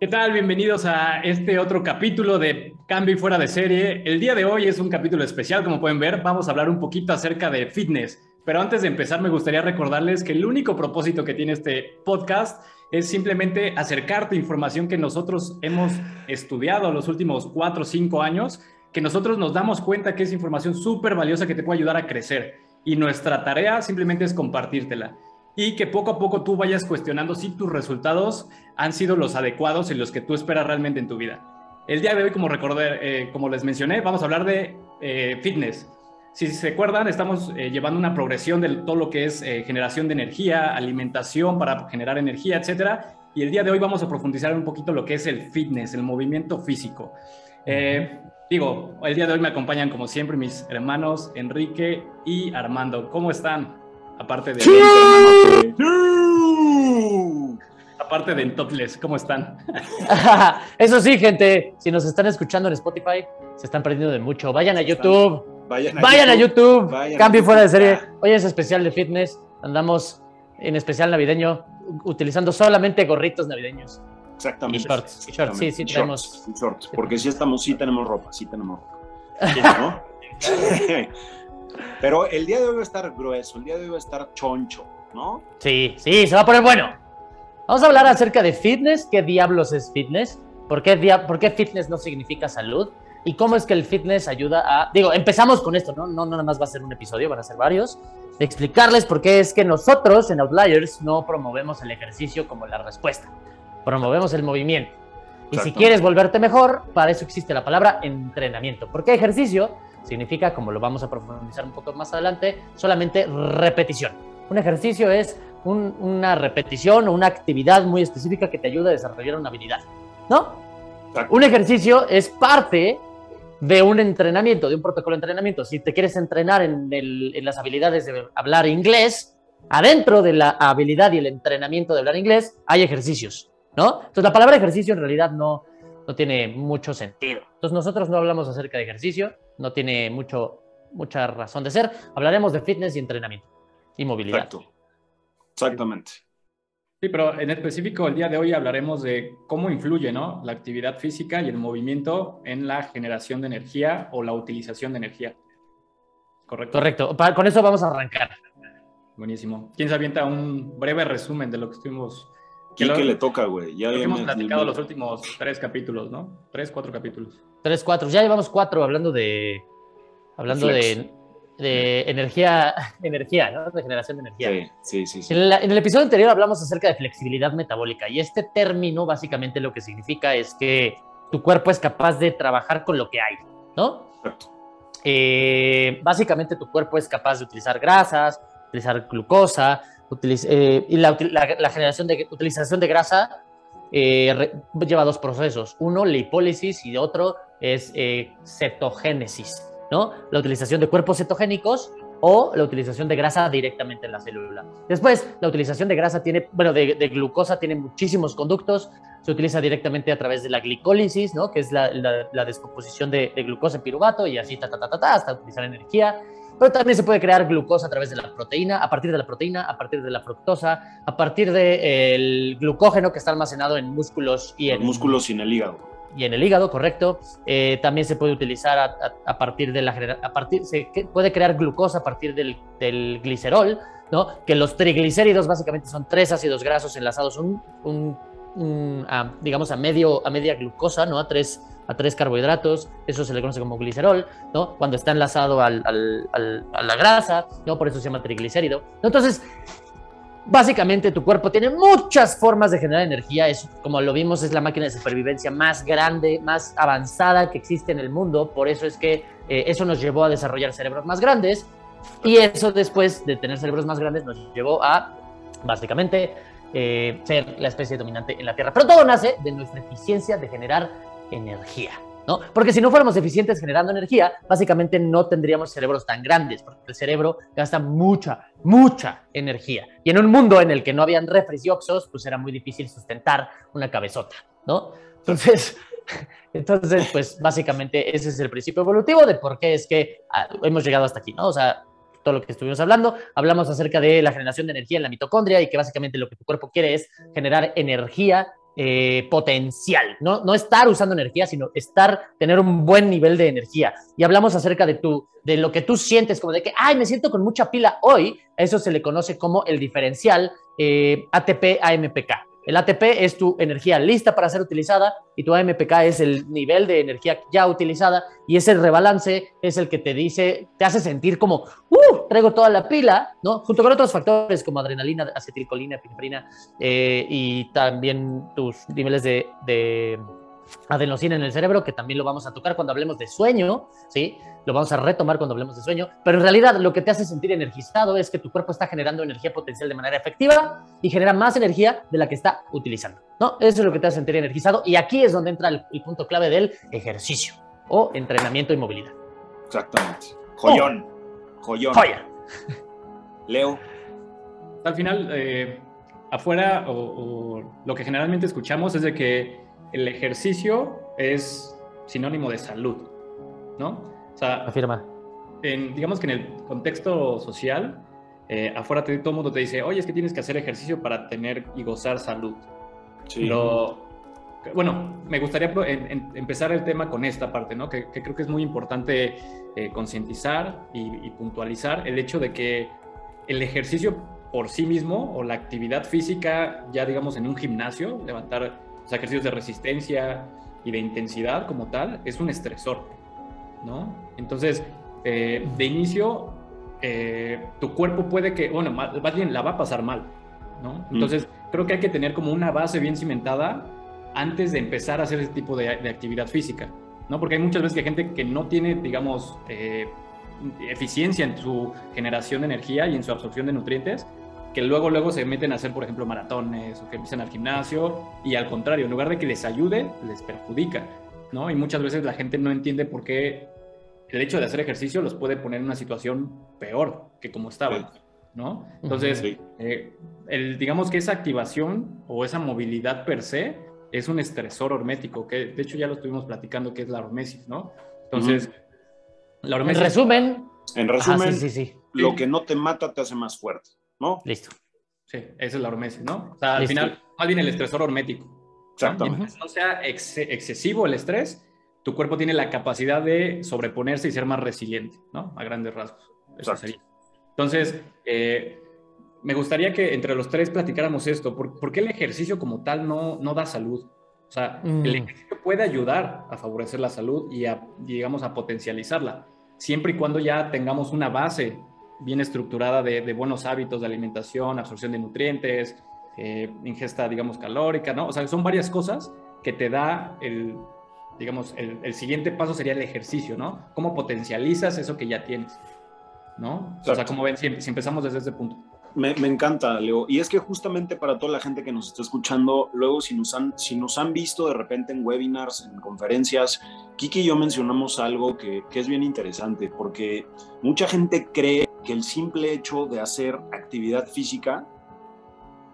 ¿Qué tal? Bienvenidos a este otro capítulo de Cambio y Fuera de Serie. El día de hoy es un capítulo especial, como pueden ver. Vamos a hablar un poquito acerca de fitness. Pero antes de empezar, me gustaría recordarles que el único propósito que tiene este podcast es simplemente acercarte información que nosotros hemos estudiado los últimos cuatro o cinco años, que nosotros nos damos cuenta que es información súper valiosa que te puede ayudar a crecer. Y nuestra tarea simplemente es compartírtela y que poco a poco tú vayas cuestionando si tus resultados han sido los adecuados en los que tú esperas realmente en tu vida. El día de hoy, como, recordé, eh, como les mencioné, vamos a hablar de eh, fitness. Si se acuerdan, estamos eh, llevando una progresión de todo lo que es generación de energía, alimentación para generar energía, etcétera. Y el día de hoy vamos a profundizar un poquito lo que es el fitness, el movimiento físico. digo, el día de hoy me acompañan como siempre mis hermanos Enrique y Armando. ¿Cómo están? Aparte de... Aparte de en Topless, ¿cómo están? Eso sí, gente, si nos están escuchando en Spotify, se están perdiendo de mucho. Vayan a YouTube. Vayan a YouTube. Cambio fuera de serie. Hoy es especial de fitness. Andamos en especial navideño utilizando solamente gorritos navideños. Exactamente. Y shorts. shorts. Sí, sí, tenemos. Shorts, porque si estamos, sí tenemos ropa, sí tenemos ropa. ¿No? Pero el día de hoy va a estar grueso, el día de hoy va a estar choncho, ¿no? Sí, sí, se va a poner bueno. Vamos a hablar acerca de fitness, qué diablos es fitness, por qué, por qué fitness no significa salud y cómo es que el fitness ayuda a... Digo, empezamos con esto, ¿no? No, no nada más va a ser un episodio, van a ser varios. De explicarles por qué es que nosotros en Outliers no promovemos el ejercicio como la respuesta, promovemos el movimiento. Y si quieres volverte mejor, para eso existe la palabra entrenamiento. ¿Por qué ejercicio? Significa, como lo vamos a profundizar un poco más adelante, solamente repetición. Un ejercicio es una repetición o una actividad muy específica que te ayuda a desarrollar una habilidad, ¿no? Un ejercicio es parte de un entrenamiento, de un protocolo de entrenamiento. Si te quieres entrenar en, en las habilidades de hablar inglés, adentro de la habilidad y el entrenamiento de hablar inglés hay ejercicios, ¿no? Entonces la palabra ejercicio en realidad no, no tiene mucho sentido. Entonces nosotros no hablamos acerca de ejercicio, no tiene mucho, mucha razón de ser. Hablaremos de fitness y entrenamiento y movilidad. Exacto. Exactamente. Sí, pero en específico el día de hoy hablaremos de cómo influye ¿no? la actividad física y el movimiento en la generación de energía o la utilización de energía. ¿Correcto? Correcto. con eso vamos a arrancar. Buenísimo. ¿Quién se avienta un breve resumen de lo que estuvimos ¿Qué que le toca, güey? Ya hemos platicado los últimos tres capítulos, ¿no? Tres, cuatro capítulos. Tres, cuatro. Ya llevamos cuatro hablando de. Hablando de, de, energía, energía, ¿no? De generación de energía. Sí, sí, sí. En, en, el episodio anterior hablamos acerca de flexibilidad metabólica y este término básicamente lo que significa es que tu cuerpo es capaz de trabajar con lo que hay, ¿no? Exacto. Eh, básicamente tu cuerpo es capaz de utilizar grasas, utilizar glucosa, eh, y la, generación de utilización de grasa eh, lleva dos procesos. Uno, la hipólisis y otro es eh, cetogénesis, ¿no? La utilización de cuerpos cetogénicos o la utilización de grasa directamente en la célula. Después, la utilización de grasa tiene, bueno, de, glucosa tiene muchísimos conductos. Se utiliza directamente a través de la glicólisis, ¿no? Que es la, descomposición de, glucosa en piruvato y así, ta, ta, ta, ta, hasta utilizar energía pero también se puede crear glucosa a través de la proteína, a partir de la proteína, a partir de la fructosa, a partir del glucógeno que está almacenado en músculos y en... músculos y en el hígado. Y en el hígado, correcto. Eh, también se puede utilizar a, partir de la... A partir, se puede crear glucosa a partir del, del, glicerol, ¿no? Que los triglicéridos básicamente son tres ácidos grasos enlazados un, un, digamos, a, medio, a media glucosa, ¿no? A tres a tres carbohidratos, eso se le conoce como glicerol, ¿no? Cuando está enlazado al, a la grasa, ¿no? Por eso se llama triglicérido. Entonces, básicamente tu cuerpo tiene muchas formas de generar energía, es, como lo vimos, es la máquina de supervivencia más grande, más avanzada que existe en el mundo, por eso es que eh, eso nos llevó a desarrollar cerebros más grandes, y eso después de tener cerebros más grandes nos llevó a, básicamente, eh, ser la especie dominante en la Tierra. Pero todo nace de nuestra eficiencia de generar energía. ¿no? Porque si no fuéramos eficientes generando energía, básicamente no tendríamos cerebros tan grandes, porque el cerebro gasta mucha, mucha energía. Y en un mundo en el que no habían refres y oxos, pues era muy difícil sustentar una cabezota, ¿no? Entonces, entonces, pues básicamente ese es el principio evolutivo de por qué es que ah, hemos llegado hasta aquí, ¿no? O sea, todo lo que estuvimos hablando, hablamos acerca de la generación de energía en la mitocondria y que básicamente lo que tu cuerpo quiere es generar energía eh, potencial, ¿no? no estar usando energía, sino estar, tener un buen nivel de energía. Y hablamos acerca de, tu, de lo que tú sientes, como de que, ay, me siento con mucha pila hoy, eso se le conoce como el diferencial eh, ATP-AMPK. El ATP es tu energía lista para ser utilizada y tu AMPK es el nivel de energía ya utilizada y ese rebalance es el que te dice, te hace sentir como, ¡uh! Traigo toda la pila, ¿no? Junto con otros factores como adrenalina, acetilcolina, epinefrina eh, y también tus niveles de, de adenosina en el cerebro, que también lo vamos a tocar cuando hablemos de sueño, ¿sí? Lo vamos a retomar cuando hablemos de sueño, pero en realidad lo que te hace sentir energizado es que tu cuerpo está generando energía potencial de manera efectiva y genera más energía de la que está utilizando, ¿no? Eso es lo que te hace sentir energizado y aquí es donde entra el, punto clave del ejercicio o entrenamiento y movilidad. Exactamente. Joyón. Oh. Joyón. Joya. Leo. Al final, eh, afuera, o lo que generalmente escuchamos es de que el ejercicio es sinónimo de salud, ¿no? O sea, afirma. digamos que en el contexto social, eh, afuera todo el mundo te dice, oye, es que tienes que hacer ejercicio para tener y gozar salud. Sí. bueno, me gustaría empezar el tema con esta parte, ¿no? Que, creo que es muy importante eh, concientizar y, puntualizar el hecho de que el ejercicio por sí mismo o la actividad física, ya digamos en un gimnasio, levantar ejercicios de resistencia y de intensidad como tal, es un estresor, ¿no? Entonces, eh, de inicio, eh, tu cuerpo puede que, bueno, más bien la va a pasar mal, ¿no? Mm. Entonces, creo que hay que tener como una base bien cimentada antes de empezar a hacer ese tipo de, actividad física, ¿no? Porque hay muchas veces que hay gente que no tiene, digamos, eh, eficiencia en su generación de energía y en su absorción de nutrientes, que luego, luego se meten a hacer, por ejemplo, maratones o que empiezan al gimnasio y al contrario, en lugar de que les ayude, les perjudica, ¿no? Y muchas veces la gente no entiende por qué el hecho de hacer ejercicio los puede poner en una situación peor que como estaban, ¿no? Entonces, eh, el, digamos que esa activación o esa movilidad per se es un estresor hormético, que de hecho ya lo estuvimos platicando, que es la hormesis, ¿no? Entonces, la hormesis... En resumen... En resumen, sí, sí, lo que no te mata te hace más fuerte. ¿No? Listo. Sí, esa es la hormesis, ¿no? O sea, al final, más bien el estresor hormético. Exactamente. ¿no? no sea excesivo el estrés, tu cuerpo tiene la capacidad de sobreponerse y ser más resiliente, ¿no? A grandes rasgos. Eso sería. Entonces, eh, me gustaría que entre los tres platicáramos esto. ¿Por, qué el ejercicio como tal no, no da salud? O sea, el mm. ejercicio puede ayudar a favorecer la salud y a, digamos, a potencializarla, siempre y cuando ya tengamos una base bien estructurada de, buenos hábitos de alimentación, absorción de nutrientes, eh, ingesta, digamos, calórica, ¿no? O sea, son varias cosas que te da el, digamos, el, siguiente paso sería el ejercicio, ¿no? ¿Cómo potencializas eso que ya tienes? ¿No? O sea, como ven, si, empezamos desde ese punto. Me, me, encanta, Leo. Y es que justamente para toda la gente que nos está escuchando, luego si nos han, si nos han visto de repente en webinars, en conferencias, Kiki y yo mencionamos algo que, que es bien interesante, porque mucha gente cree que el simple hecho de hacer actividad física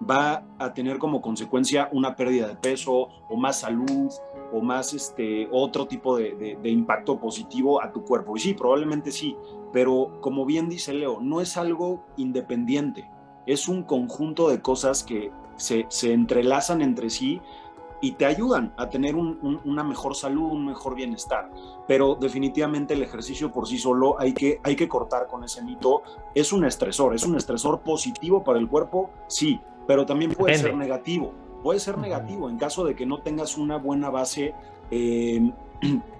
va a tener como consecuencia una pérdida de peso o más salud o más este otro tipo de, impacto positivo a tu cuerpo. Y sí, probablemente sí, pero como bien dice Leo, no es algo independiente, es un conjunto de cosas que se, se entrelazan entre sí y te ayudan a tener una mejor salud, un mejor bienestar. Pero definitivamente el ejercicio por sí solo hay que, hay que cortar con ese mito. Es un estresor, es un estresor positivo para el cuerpo, sí, pero también puede ser negativo. Puede ser negativo en caso de que no tengas una buena base eh,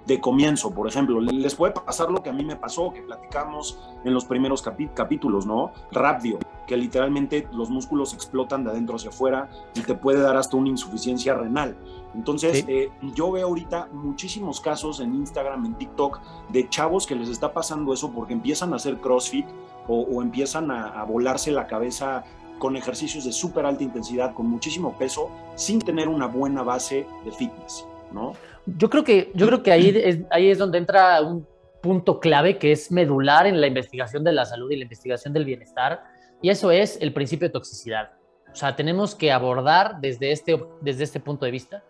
de comienzo, por ejemplo. Les puede pasar lo que a mí me pasó, que platicamos en los primeros capítulos, ¿no? Rápido, que literalmente los músculos explotan de adentro hacia afuera y te puede dar hasta una insuficiencia renal. Entonces, eh, yo veo ahorita muchísimos casos en Instagram, en TikTok, de chavos que les está pasando eso porque empiezan a hacer CrossFit o, empiezan a, a volarse la cabeza con ejercicios de súper alta intensidad, con muchísimo peso, sin tener una buena base de fitness, ¿no? Yo creo que, yo creo que ahí, es, ahí es donde entra un punto clave que es medular en la investigación de la salud y la investigación del bienestar, y eso es el principio de toxicidad. O sea, tenemos que abordar desde este, desde este punto de vista,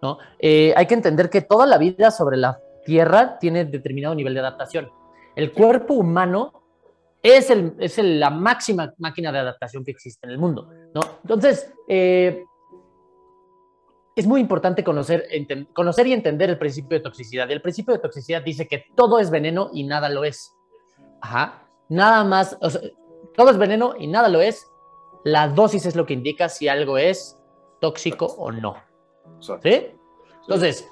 ¿no? Eh, hay que entender que toda la vida sobre la Tierra tiene determinado nivel de adaptación. El cuerpo humano es, el, es la máxima máquina de adaptación que existe en el mundo, ¿no? Entonces, eh, es muy importante conocer, conocer y entender el principio de toxicidad. Y el principio de toxicidad dice que todo es veneno y nada lo es. Ajá. Nada más, todo es veneno y nada lo es. La dosis es lo que indica si algo es tóxico o no. ¿Sí? Entonces,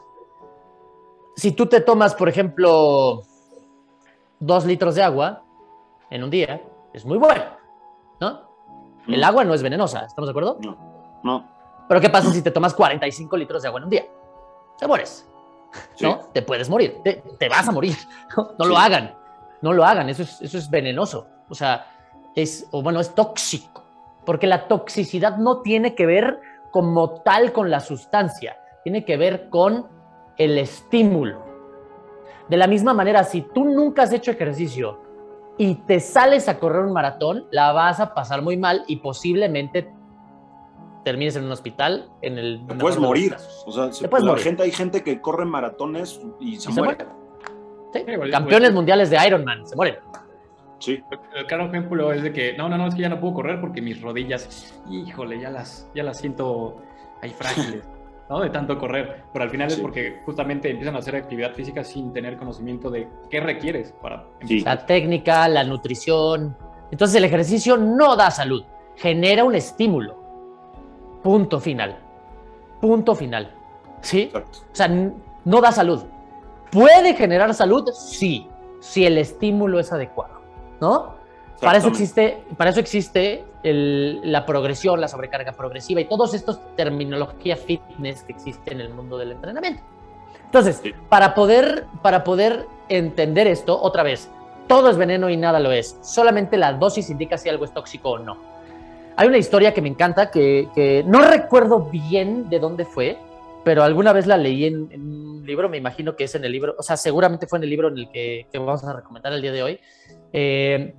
si tú te tomas, por ejemplo, dos litros de agua en un día, es muy bueno, ¿no? El mm. agua no es venenosa, ¿estamos de acuerdo? No, no. Pero ¿qué pasa si te tomas 45 litros de agua en un día? Te mueres, ¿no? Te puedes morir, te, vas a morir. No, lo hagan, no lo hagan, eso es, eso es venenoso. O sea, es, o bueno, es tóxico, porque la toxicidad no tiene que ver como tal con la sustancia, tiene que ver con el estímulo. De la misma manera, si tú nunca has hecho ejercicio y te sales a correr un maratón, la vas a pasar muy mal y posiblemente termines en un hospital en el te puedes morir. o sea la gente hay gente que corre maratones y se, muere. campeones mundiales de Ironman se mueren. Sí. El claro ejemplo es de que no no no es que ya no puedo correr porque mis rodillas híjole ya las ya las siento ahí frágiles ¿no? De tanto correr, pero al final es porque justamente empiezan a hacer actividad física sin tener conocimiento de qué requieres para La técnica, la nutrición. Entonces el ejercicio no da salud, genera un estímulo. Punto final. Punto final. ¿Sí? O sea, no da salud. ¿Puede generar salud? Sí, si el estímulo es adecuado, ¿no? Para eso existe, para eso existe la progresión, la sobrecarga progresiva y todos estos terminología fitness que existe en el mundo del entrenamiento. Entonces, para, poder, para poder entender esto, otra vez, todo es veneno y nada lo es. Solamente la dosis indica si algo es tóxico o no. Hay una historia que me encanta, que, no recuerdo bien de dónde fue, pero alguna vez la leí en, un libro, me imagino que es en el libro, o sea, seguramente fue en el libro en el que, vamos a recomendar el día de hoy. Eh,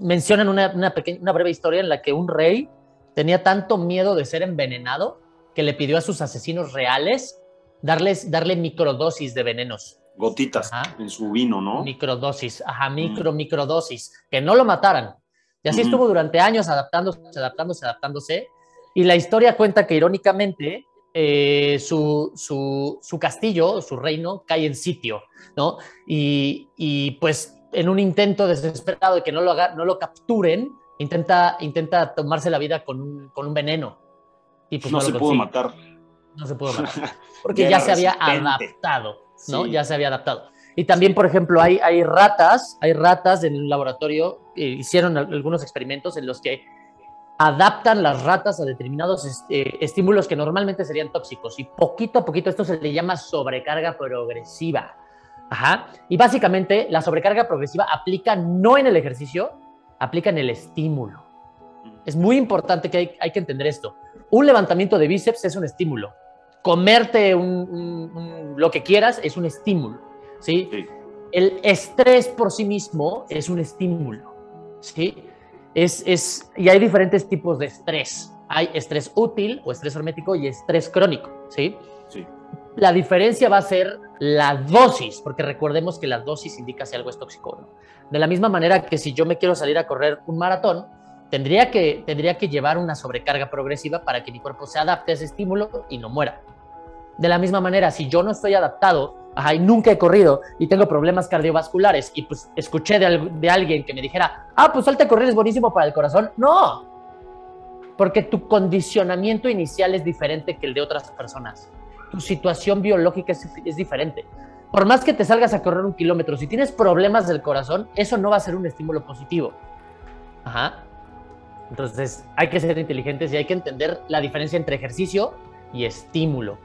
mencionan una, una, pequeña, una breve historia en la que un rey tenía tanto miedo de ser envenenado que le pidió a sus asesinos reales darles, darle microdosis de venenos. Gotitas en su vino, ¿no? Microdosis, ajá, micro, mm. microdosis, que no lo mataran. Y así estuvo durante años adaptándose, adaptándose, adaptándose. Y la historia cuenta que irónicamente eh, su, su, su, castillo, su reino, cae en sitio, ¿no? Y, y pues en un intento desesperado de que no lo, haga, no lo capturen, intenta, intenta tomarse la vida con un, con un veneno. Y pues no, se pudo matar. No se pudo matar. Porque ya, se había adaptado, ¿no? Ya se había adaptado. Y también, por ejemplo, hay, hay ratas, hay ratas en un laboratorio, hicieron algunos experimentos en los que adaptan las ratas a determinados este, estímulos que normalmente serían tóxicos y poquito a poquito esto se le llama sobrecarga progresiva. Ajá. Y básicamente la sobrecarga progresiva aplica no en el ejercicio, aplica en el estímulo. Es muy importante que hay, que entender esto. Un levantamiento de bíceps es un estímulo. Comerte lo que quieras es un estímulo. ¿Sí? El estrés por sí mismo es un estímulo. ¿sí? Es, es, y hay diferentes tipos de estrés. Hay estrés útil o estrés hormético y estrés crónico. ¿sí? Sí. La diferencia va a ser la dosis, porque recordemos que la dosis indica si algo es tóxico o no. De la misma manera que si yo me quiero salir a correr un maratón, tendría que, tendría que llevar una sobrecarga progresiva para que mi cuerpo se adapte a ese estímulo y no muera. De la misma manera, si yo no estoy adaptado, ajá, y nunca he corrido y tengo problemas cardiovasculares y pues escuché de, alguien que me dijera, ah, pues salte a correr es buenísimo para el corazón, no, porque tu condicionamiento inicial es diferente que el de otras personas tu situación biológica es, diferente. Por más que te salgas a correr un kilómetro, si tienes problemas del corazón, eso no va a ser un estímulo positivo. Ajá. Entonces, hay que ser inteligentes y hay que entender la diferencia entre ejercicio y estímulo.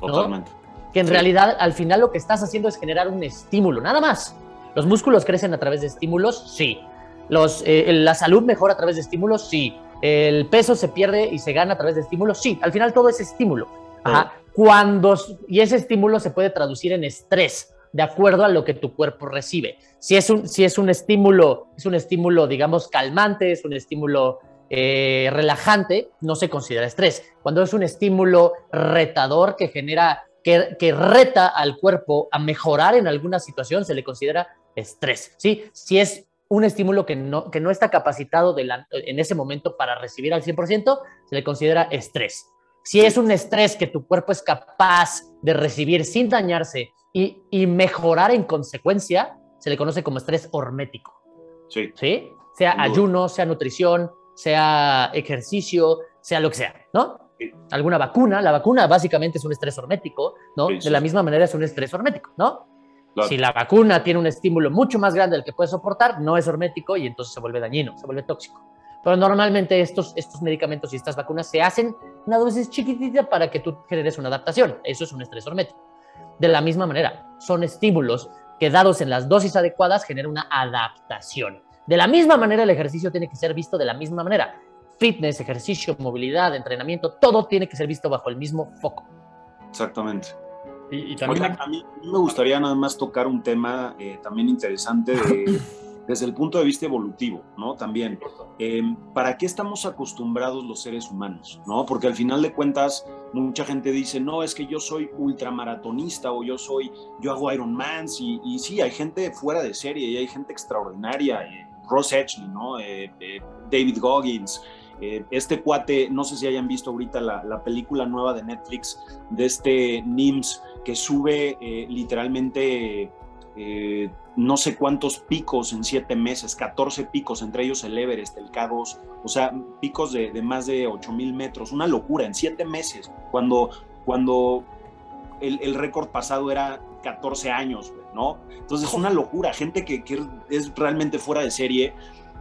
Totalmente. Que en realidad, al final, lo que estás haciendo es generar un estímulo, nada más. ¿Los músculos crecen a través de estímulos? Sí. Los, eh, ¿La salud mejora a través de estímulos? Sí. ¿El peso se pierde y se gana a través de estímulos? Sí. Al final, todo es estímulo. Ajá cuando, y ese estímulo se puede traducir en estrés, de acuerdo a lo que tu cuerpo recibe. Si es un, si es un estímulo, es un estímulo, digamos, calmante, es un estímulo eh, relajante, no se considera estrés. Cuando es un estímulo retador que genera, que, que, reta al cuerpo a mejorar en alguna situación, se le considera estrés. ¿sí? Si es un estímulo que no, que no está capacitado en ese momento para recibir al 100%, se le considera estrés. Si es un estrés que tu cuerpo es capaz de recibir sin dañarse y, y mejorar en consecuencia, se le conoce como estrés hormético. Sí. ¿Sí? Sea ayuno, sea nutrición, sea ejercicio, sea lo que sea, ¿no? Sí. Alguna vacuna, la vacuna básicamente es un estrés hormético, ¿no? Sí, de la misma manera es un estrés hormético, ¿no? Claro. Si la vacuna tiene un estímulo mucho más grande del que puede soportar, no es hormético y entonces se vuelve dañino, se vuelve tóxico. Pero normalmente estos, estos medicamentos y estas vacunas se hacen una dosis chiquitita para que tú generes una adaptación. Eso es un estrés hormético. De la misma manera, son estímulos que dados en las dosis adecuadas generan una adaptación. De la misma manera, el ejercicio tiene que ser visto de la misma manera. Fitness, ejercicio, movilidad, entrenamiento, todo tiene que ser visto bajo el mismo foco. Exactamente. Y, y también Oigan, a mí a mí me gustaría nada más tocar un tema eh, también interesante de- desde el punto de vista evolutivo, ¿no? También, eh, ¿para qué estamos acostumbrados los seres humanos, ¿no? Porque al final de cuentas, mucha gente dice, no, es que yo soy ultramaratonista o yo soy, yo hago Ironmans y, y sí, hay gente fuera de serie y hay gente extraordinaria, eh, Ross Edgley. Eh, eh, David Goggins, eh, este cuate, no sé si hayan visto ahorita la, la película nueva de Netflix de este NIMS que sube literalmente no sé cuántos picos en siete meses, 14 picos, entre ellos el Everest, el K2, o sea, picos de, de más de 8 mil metros, una locura, en siete meses, cuando, cuando el, el récord pasado era 14 años, güey, ¿no? Entonces es una locura, gente que, que es realmente fuera de serie,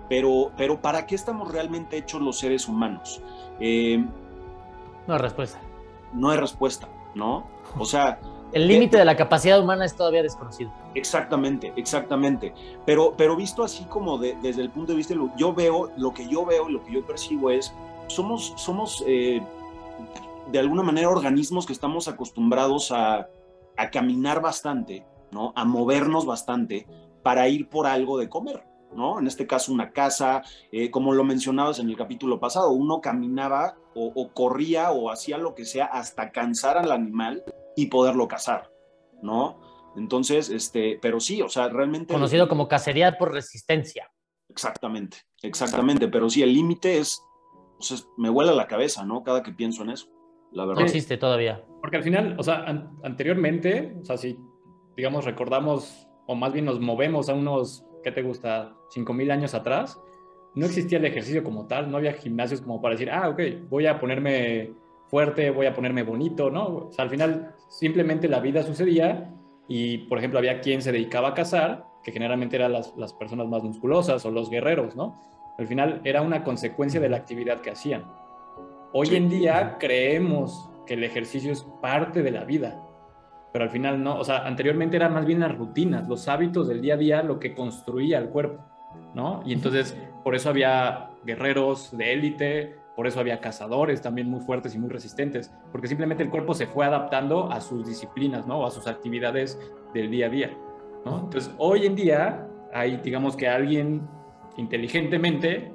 pero, pero ¿para qué estamos realmente hechos los seres humanos? Eh, No hay respuesta. no hay respuesta, ¿no? O sea, El límite de la capacidad humana es todavía desconocido. Exactamente, exactamente. Pero, pero visto así como de- desde el punto de vista, de lo- yo veo, lo que yo veo, lo que yo percibo es, somos, somos eh, de alguna manera organismos que estamos acostumbrados a, a caminar bastante, ¿no? A movernos bastante para ir por algo de comer, ¿no? En este caso una casa, eh, como lo mencionabas en el capítulo pasado, uno caminaba o, o corría o hacía lo que sea hasta cansar al animal y poderlo cazar, ¿no? Entonces, este, pero sí, o sea, realmente... Conocido como cacería por resistencia. Exactamente, exactamente, pero sí, el límite es, o sea, me vuela la cabeza, ¿no? Cada que pienso en eso, la No verdad. existe todavía. Porque al final, o sea, an- anteriormente, o sea, si, digamos, recordamos, o más bien nos movemos a unos, ¿qué te gusta? 5.000 años atrás, no existía el ejercicio como tal, no había gimnasios como para decir, ah, ok, voy a ponerme fuerte, voy a ponerme bonito, ¿no? O sea, al final, simplemente la vida sucedía y, por ejemplo, había quien se dedicaba a cazar, que generalmente eran las, las personas más musculosas o los guerreros, ¿no? Al final era una consecuencia de la actividad que hacían. Hoy en día creemos que el ejercicio es parte de la vida, pero al final no, o sea, anteriormente eran más bien las rutinas, los hábitos del día a día lo que construía el cuerpo, ¿no? Y entonces por eso había guerreros de élite, por eso había cazadores también muy fuertes y muy resistentes, porque simplemente el cuerpo se fue adaptando a sus disciplinas, ¿no? A sus actividades del día a día, ¿no? Entonces hoy en día hay, digamos que alguien inteligentemente,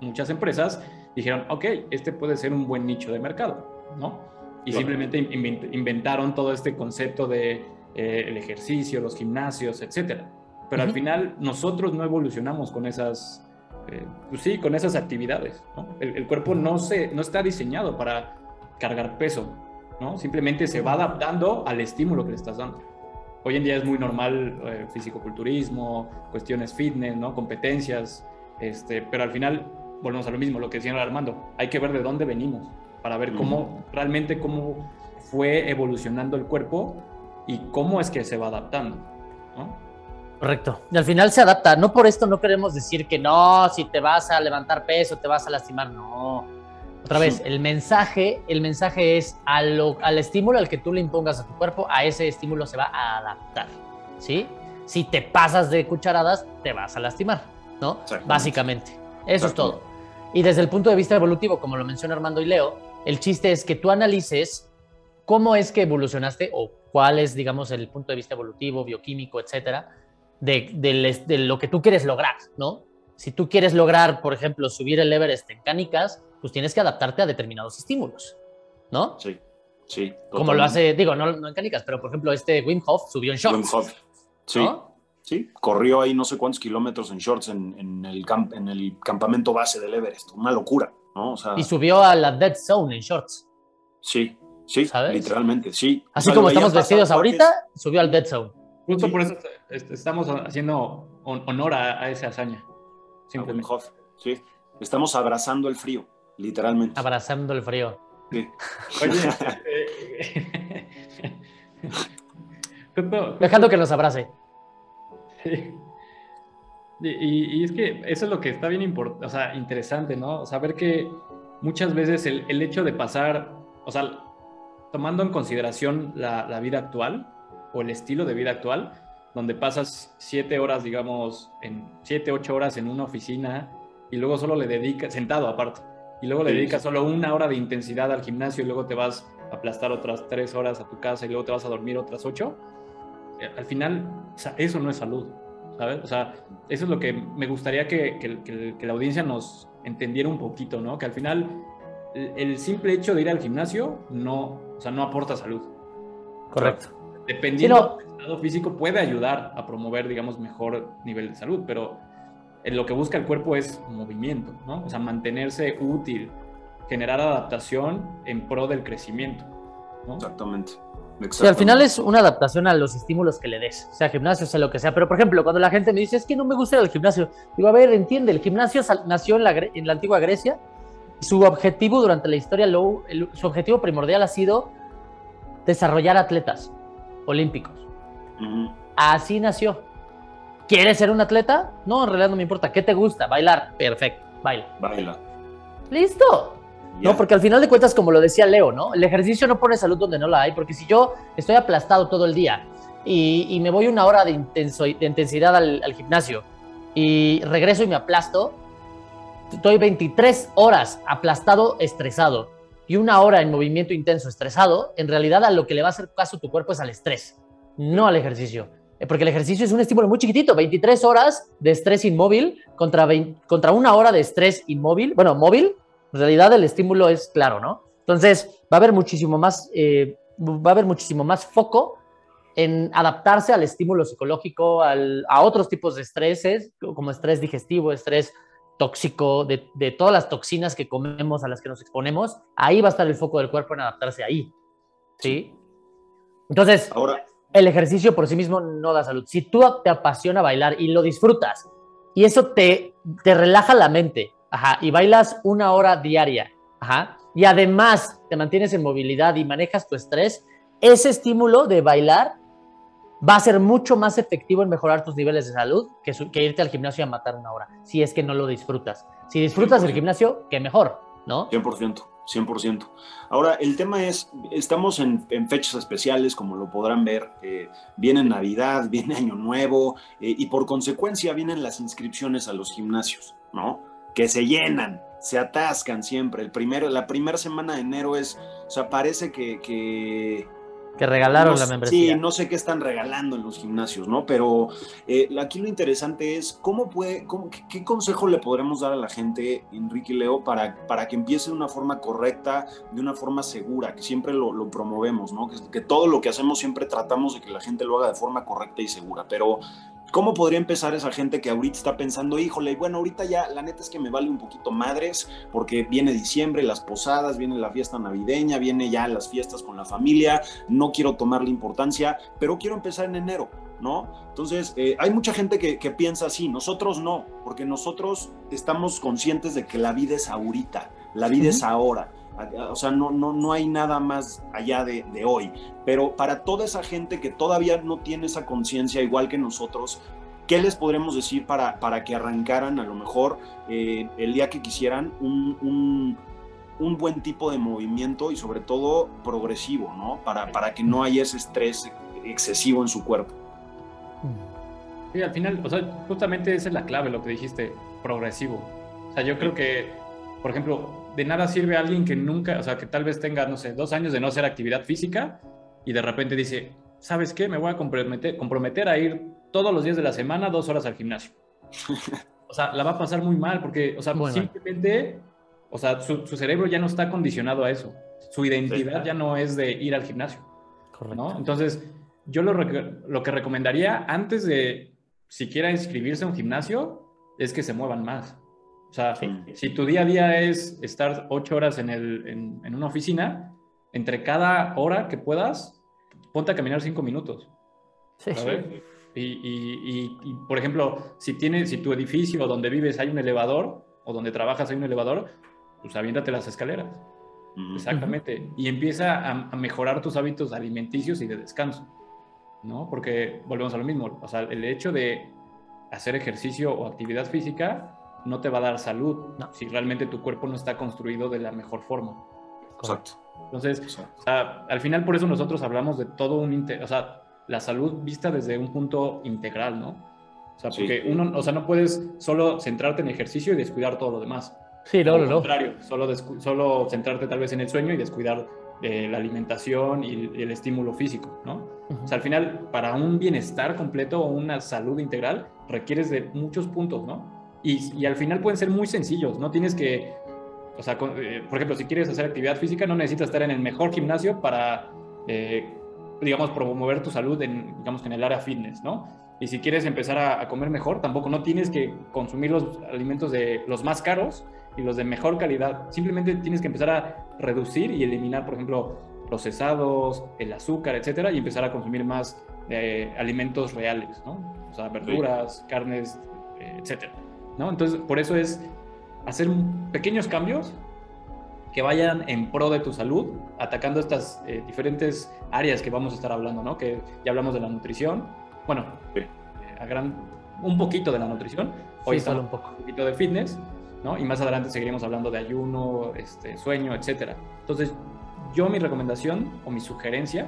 muchas empresas dijeron, ok, este puede ser un buen nicho de mercado, ¿no? Y Claro. simplemente invent- inventaron todo este concepto de eh, el ejercicio, los gimnasios, etcétera. Pero al final nosotros no evolucionamos con esas, eh, pues sí, con esas actividades, ¿no? El, el cuerpo no, se, no está diseñado para cargar peso, ¿no? Simplemente se va adaptando al estímulo que le estás dando. Hoy en día es muy normal eh, fisicoculturismo, cuestiones fitness, ¿no? Competencias, este, pero al final volvemos a lo mismo, lo que decía Armando, hay que ver de dónde venimos para ver cómo realmente cómo fue evolucionando el cuerpo y cómo es que se va adaptando, ¿no? Correcto. Y al final se adapta. No por esto no queremos decir que no, si te vas a levantar peso, te vas a lastimar. No. Otra vez, el mensaje, el mensaje es a lo- al estímulo al que tú le impongas a tu cuerpo, a ese estímulo se va a adaptar. ¿Sí? Si te pasas de cucharadas, te vas a lastimar, ¿no? Básicamente. Eso es todo. Y desde el punto de vista evolutivo, como lo menciona Armando y Leo, el chiste es que tú analices cómo es que evolucionaste o cuál es, digamos, el punto de vista evolutivo, bioquímico, etcétera, de, lo que tú quieres lograr, ¿no? Si tú quieres lograr, por ejemplo, subir el Everest en canicas, pues tienes que adaptarte a determinados estímulos, ¿no? Sí, sí. Como lo hace, digo, no, no en canicas, pero por ejemplo, este Wim Hof subió en Wim shorts, Hof. Sí, ¿no? Sí. Corrió ahí no sé cuántos kilómetros en shorts en, en el, camp- en el campamento base del Everest. Una locura, ¿no? O sea, Y subió a la Dead Zone en shorts. Sí, sí, literalmente, sí. Así como estamos vestidos ahorita, subió al Dead Zone. Justo por eso estamos haciendo honor a, esa hazaña. Simplemente. Sí, estamos abrazando el frío, literalmente. Abrazando el frío. Sí. Oye, eh, Dejando que nos abrace. Y, es que eso es lo que está bien o sea, interesante, ¿no? Saber que muchas veces el, hecho de pasar, o sea, tomando en consideración la, vida actual o el estilo de vida actual, donde pasas siete horas, digamos, en siete, ocho horas en una oficina y luego solo le dedicas, sentado aparte, y luego le dedicas solo una hora de intensidad al gimnasio y luego te vas a aplastar otras tres horas a tu casa y luego te vas a dormir otras ocho, al final, o sea, eso no es salud, ¿sabes? O sea, eso es lo que me gustaría que, que, la audiencia nos entendiera un poquito, ¿no? Que al final el, simple hecho de ir al gimnasio no, o sea, no aporta salud. Correcto. dependiendo del estado físico puede ayudar a promover, digamos, mejor nivel de salud, pero lo que busca el cuerpo es movimiento, ¿no? O sea, mantenerse útil, generar adaptación en pro del crecimiento. ¿no? Exactamente. Sí, al final es una adaptación a los estímulos que le des, sea gimnasio, sea lo que sea. Pero, por ejemplo, cuando la gente me dice, es que no me gusta el gimnasio, digo, a ver, entiende, el gimnasio nació en la, en la antigua Grecia. Su objetivo durante la historia, su objetivo primordial ha sido desarrollar atletas olímpicos. Así nació. ¿Quieres ser un atleta? No, en realidad no me importa. ¿Qué te gusta? Bailar. Perfecto, baila. Baila. Listo. No, porque al final de cuentas, como lo decía Leo, ¿no? El ejercicio no pone salud donde no la hay, porque si yo estoy aplastado todo el día y, me voy una hora de, intenso, de intensidad al, gimnasio y regreso y me aplasto, estoy 23 horas aplastado, estresado, y una hora en movimiento intenso, estresado, en realidad a lo que le va a hacer caso tu cuerpo es al estrés, no al ejercicio. Eh, porque el ejercicio es un estímulo muy chiquitito, 23 horas de estrés inmóvil contra, contra una hora de estrés inmóvil, bueno, móvil, en realidad el estímulo es claro, ¿no? Entonces va a haber muchísimo más, eh, va a haber muchísimo más foco en adaptarse al estímulo psicológico, a otros tipos de estreses, como estrés digestivo, estrés tóxico, de, de, todas las toxinas que comemos, a las que nos exponemos, ahí va a estar el foco del cuerpo en adaptarse ahí. ¿Sí? Entonces, Ahora, el ejercicio por sí mismo no da salud. Si tú te apasiona bailar y lo disfrutas y eso te, te relaja la mente, Ajá, y bailas una hora diaria, ajá, y además te mantienes en movilidad y manejas tu estrés, ese estímulo de bailar va a ser mucho más efectivo en mejorar tus niveles de salud que, que irte al gimnasio a matar una hora, si es que no lo disfrutas. Si disfrutas el gimnasio, que mejor, ¿no? 100%. 100%. Ahora, el tema es, estamos en, fechas especiales, como lo podrán ver, eh, viene Navidad, viene Año Nuevo, eh, y por consecuencia vienen las inscripciones a los gimnasios, ¿no? Que se llenan, se atascan siempre. El primero, la primera semana de enero es, o sea, parece que... Que, regalaron la membresía. Sí, no sé qué están regalando en los gimnasios, ¿no? Pero eh, aquí lo interesante es cómo puede, cómo, qué, consejo le podremos dar a la gente, Enrique y Leo, para, para que empiece de una forma correcta, de una forma segura, que siempre lo, promovemos, ¿no? Que, que todo lo que hacemos siempre tratamos de que la gente lo haga de forma correcta y segura. Pero ¿Cómo podría empezar esa gente que ahorita está pensando, híjole, bueno, ahorita ya la neta es que me vale un poquito madres porque viene diciembre, las posadas, viene la fiesta navideña, viene ya las fiestas con la familia, no quiero tomar la importancia, pero quiero empezar en enero, ¿no? Entonces, eh, hay mucha gente que, que piensa así, nosotros no, porque nosotros estamos conscientes de que la vida es ahorita, la vida es ahora o sea, no, no, no hay nada más allá de, hoy. Pero para toda esa gente que todavía no tiene esa conciencia igual que nosotros, ¿qué les podremos decir para, para que arrancaran a lo mejor eh, el día que quisieran un, buen tipo de movimiento y sobre todo progresivo, ¿no? Para, para que no haya ese estrés excesivo en su cuerpo. Sí, al final, o sea, justamente esa es la clave, lo que dijiste, progresivo. O sea, yo creo que, por ejemplo, de nada sirve a alguien que nunca, o sea, que tal vez tenga, no sé, dos años de no hacer actividad física y de repente dice, ¿sabes qué? Me voy a comprometer, comprometer a ir todos los días de la semana dos horas al gimnasio. o sea, la va a pasar muy mal porque, o sea, simplemente, o sea, su, cerebro ya no está condicionado a eso. Su identidad ya no es de ir al gimnasio. Correcto. Entonces, yo lo, lo que recomendaría antes de siquiera inscribirse a un gimnasio es que se muevan más. O sea, si tu día a día es estar ocho horas en, el, en, una oficina, entre cada hora que puedas, ponte a caminar cinco minutos. Sí. Y, por ejemplo, si, tienes, si tu edificio donde vives hay un elevador o donde trabajas hay un elevador, pues aviéntate las escaleras. Exactamente. Y empieza a, mejorar tus hábitos alimenticios y de descanso, ¿no? Porque volvemos a lo mismo. O sea, el hecho de hacer ejercicio o actividad física no te va a dar salud si realmente tu cuerpo no está construido de la mejor forma. Exacto. Entonces, al final por eso nosotros hablamos de todo un... O sea, la salud vista desde un punto integral, ¿no? O sea, porque uno, o sea, no puedes solo centrarte en ejercicio y descuidar todo lo demás. Sí, no, no, no. contrario, solo, solo centrarte tal vez en el sueño y descuidar eh, la alimentación y el, estímulo físico, ¿no? O sea, al final, para un bienestar completo o una salud integral, requieres de muchos puntos, ¿no? Y, y al final pueden ser muy sencillos, no tienes que, o sea, eh, por ejemplo, si quieres hacer actividad física, no necesitas estar en el mejor gimnasio para eh, digamos, promover tu salud en, digamos, en el área fitness, ¿no? Y si quieres empezar a, comer mejor, tampoco no tienes que consumir los alimentos de los más caros y los de mejor calidad. Simplemente tienes que empezar a reducir y eliminar, por ejemplo, procesados, el azúcar, etcétera, y empezar a consumir más eh, alimentos reales, ¿no? O sea, verduras, carnes, eh, etcétera, ¿no? Entonces, por eso es hacer pequeños cambios que vayan en pro de tu salud, atacando estas eh, diferentes áreas que vamos a estar hablando, ¿no? Que ya hablamos de la nutrición, bueno, eh, a gran, un poquito de la nutrición, hoy sí, un, poco. un poquito de fitness, ¿no? Y más adelante seguiremos hablando de ayuno, este, sueño, etcétera. Entonces, yo mi recomendación o mi sugerencia,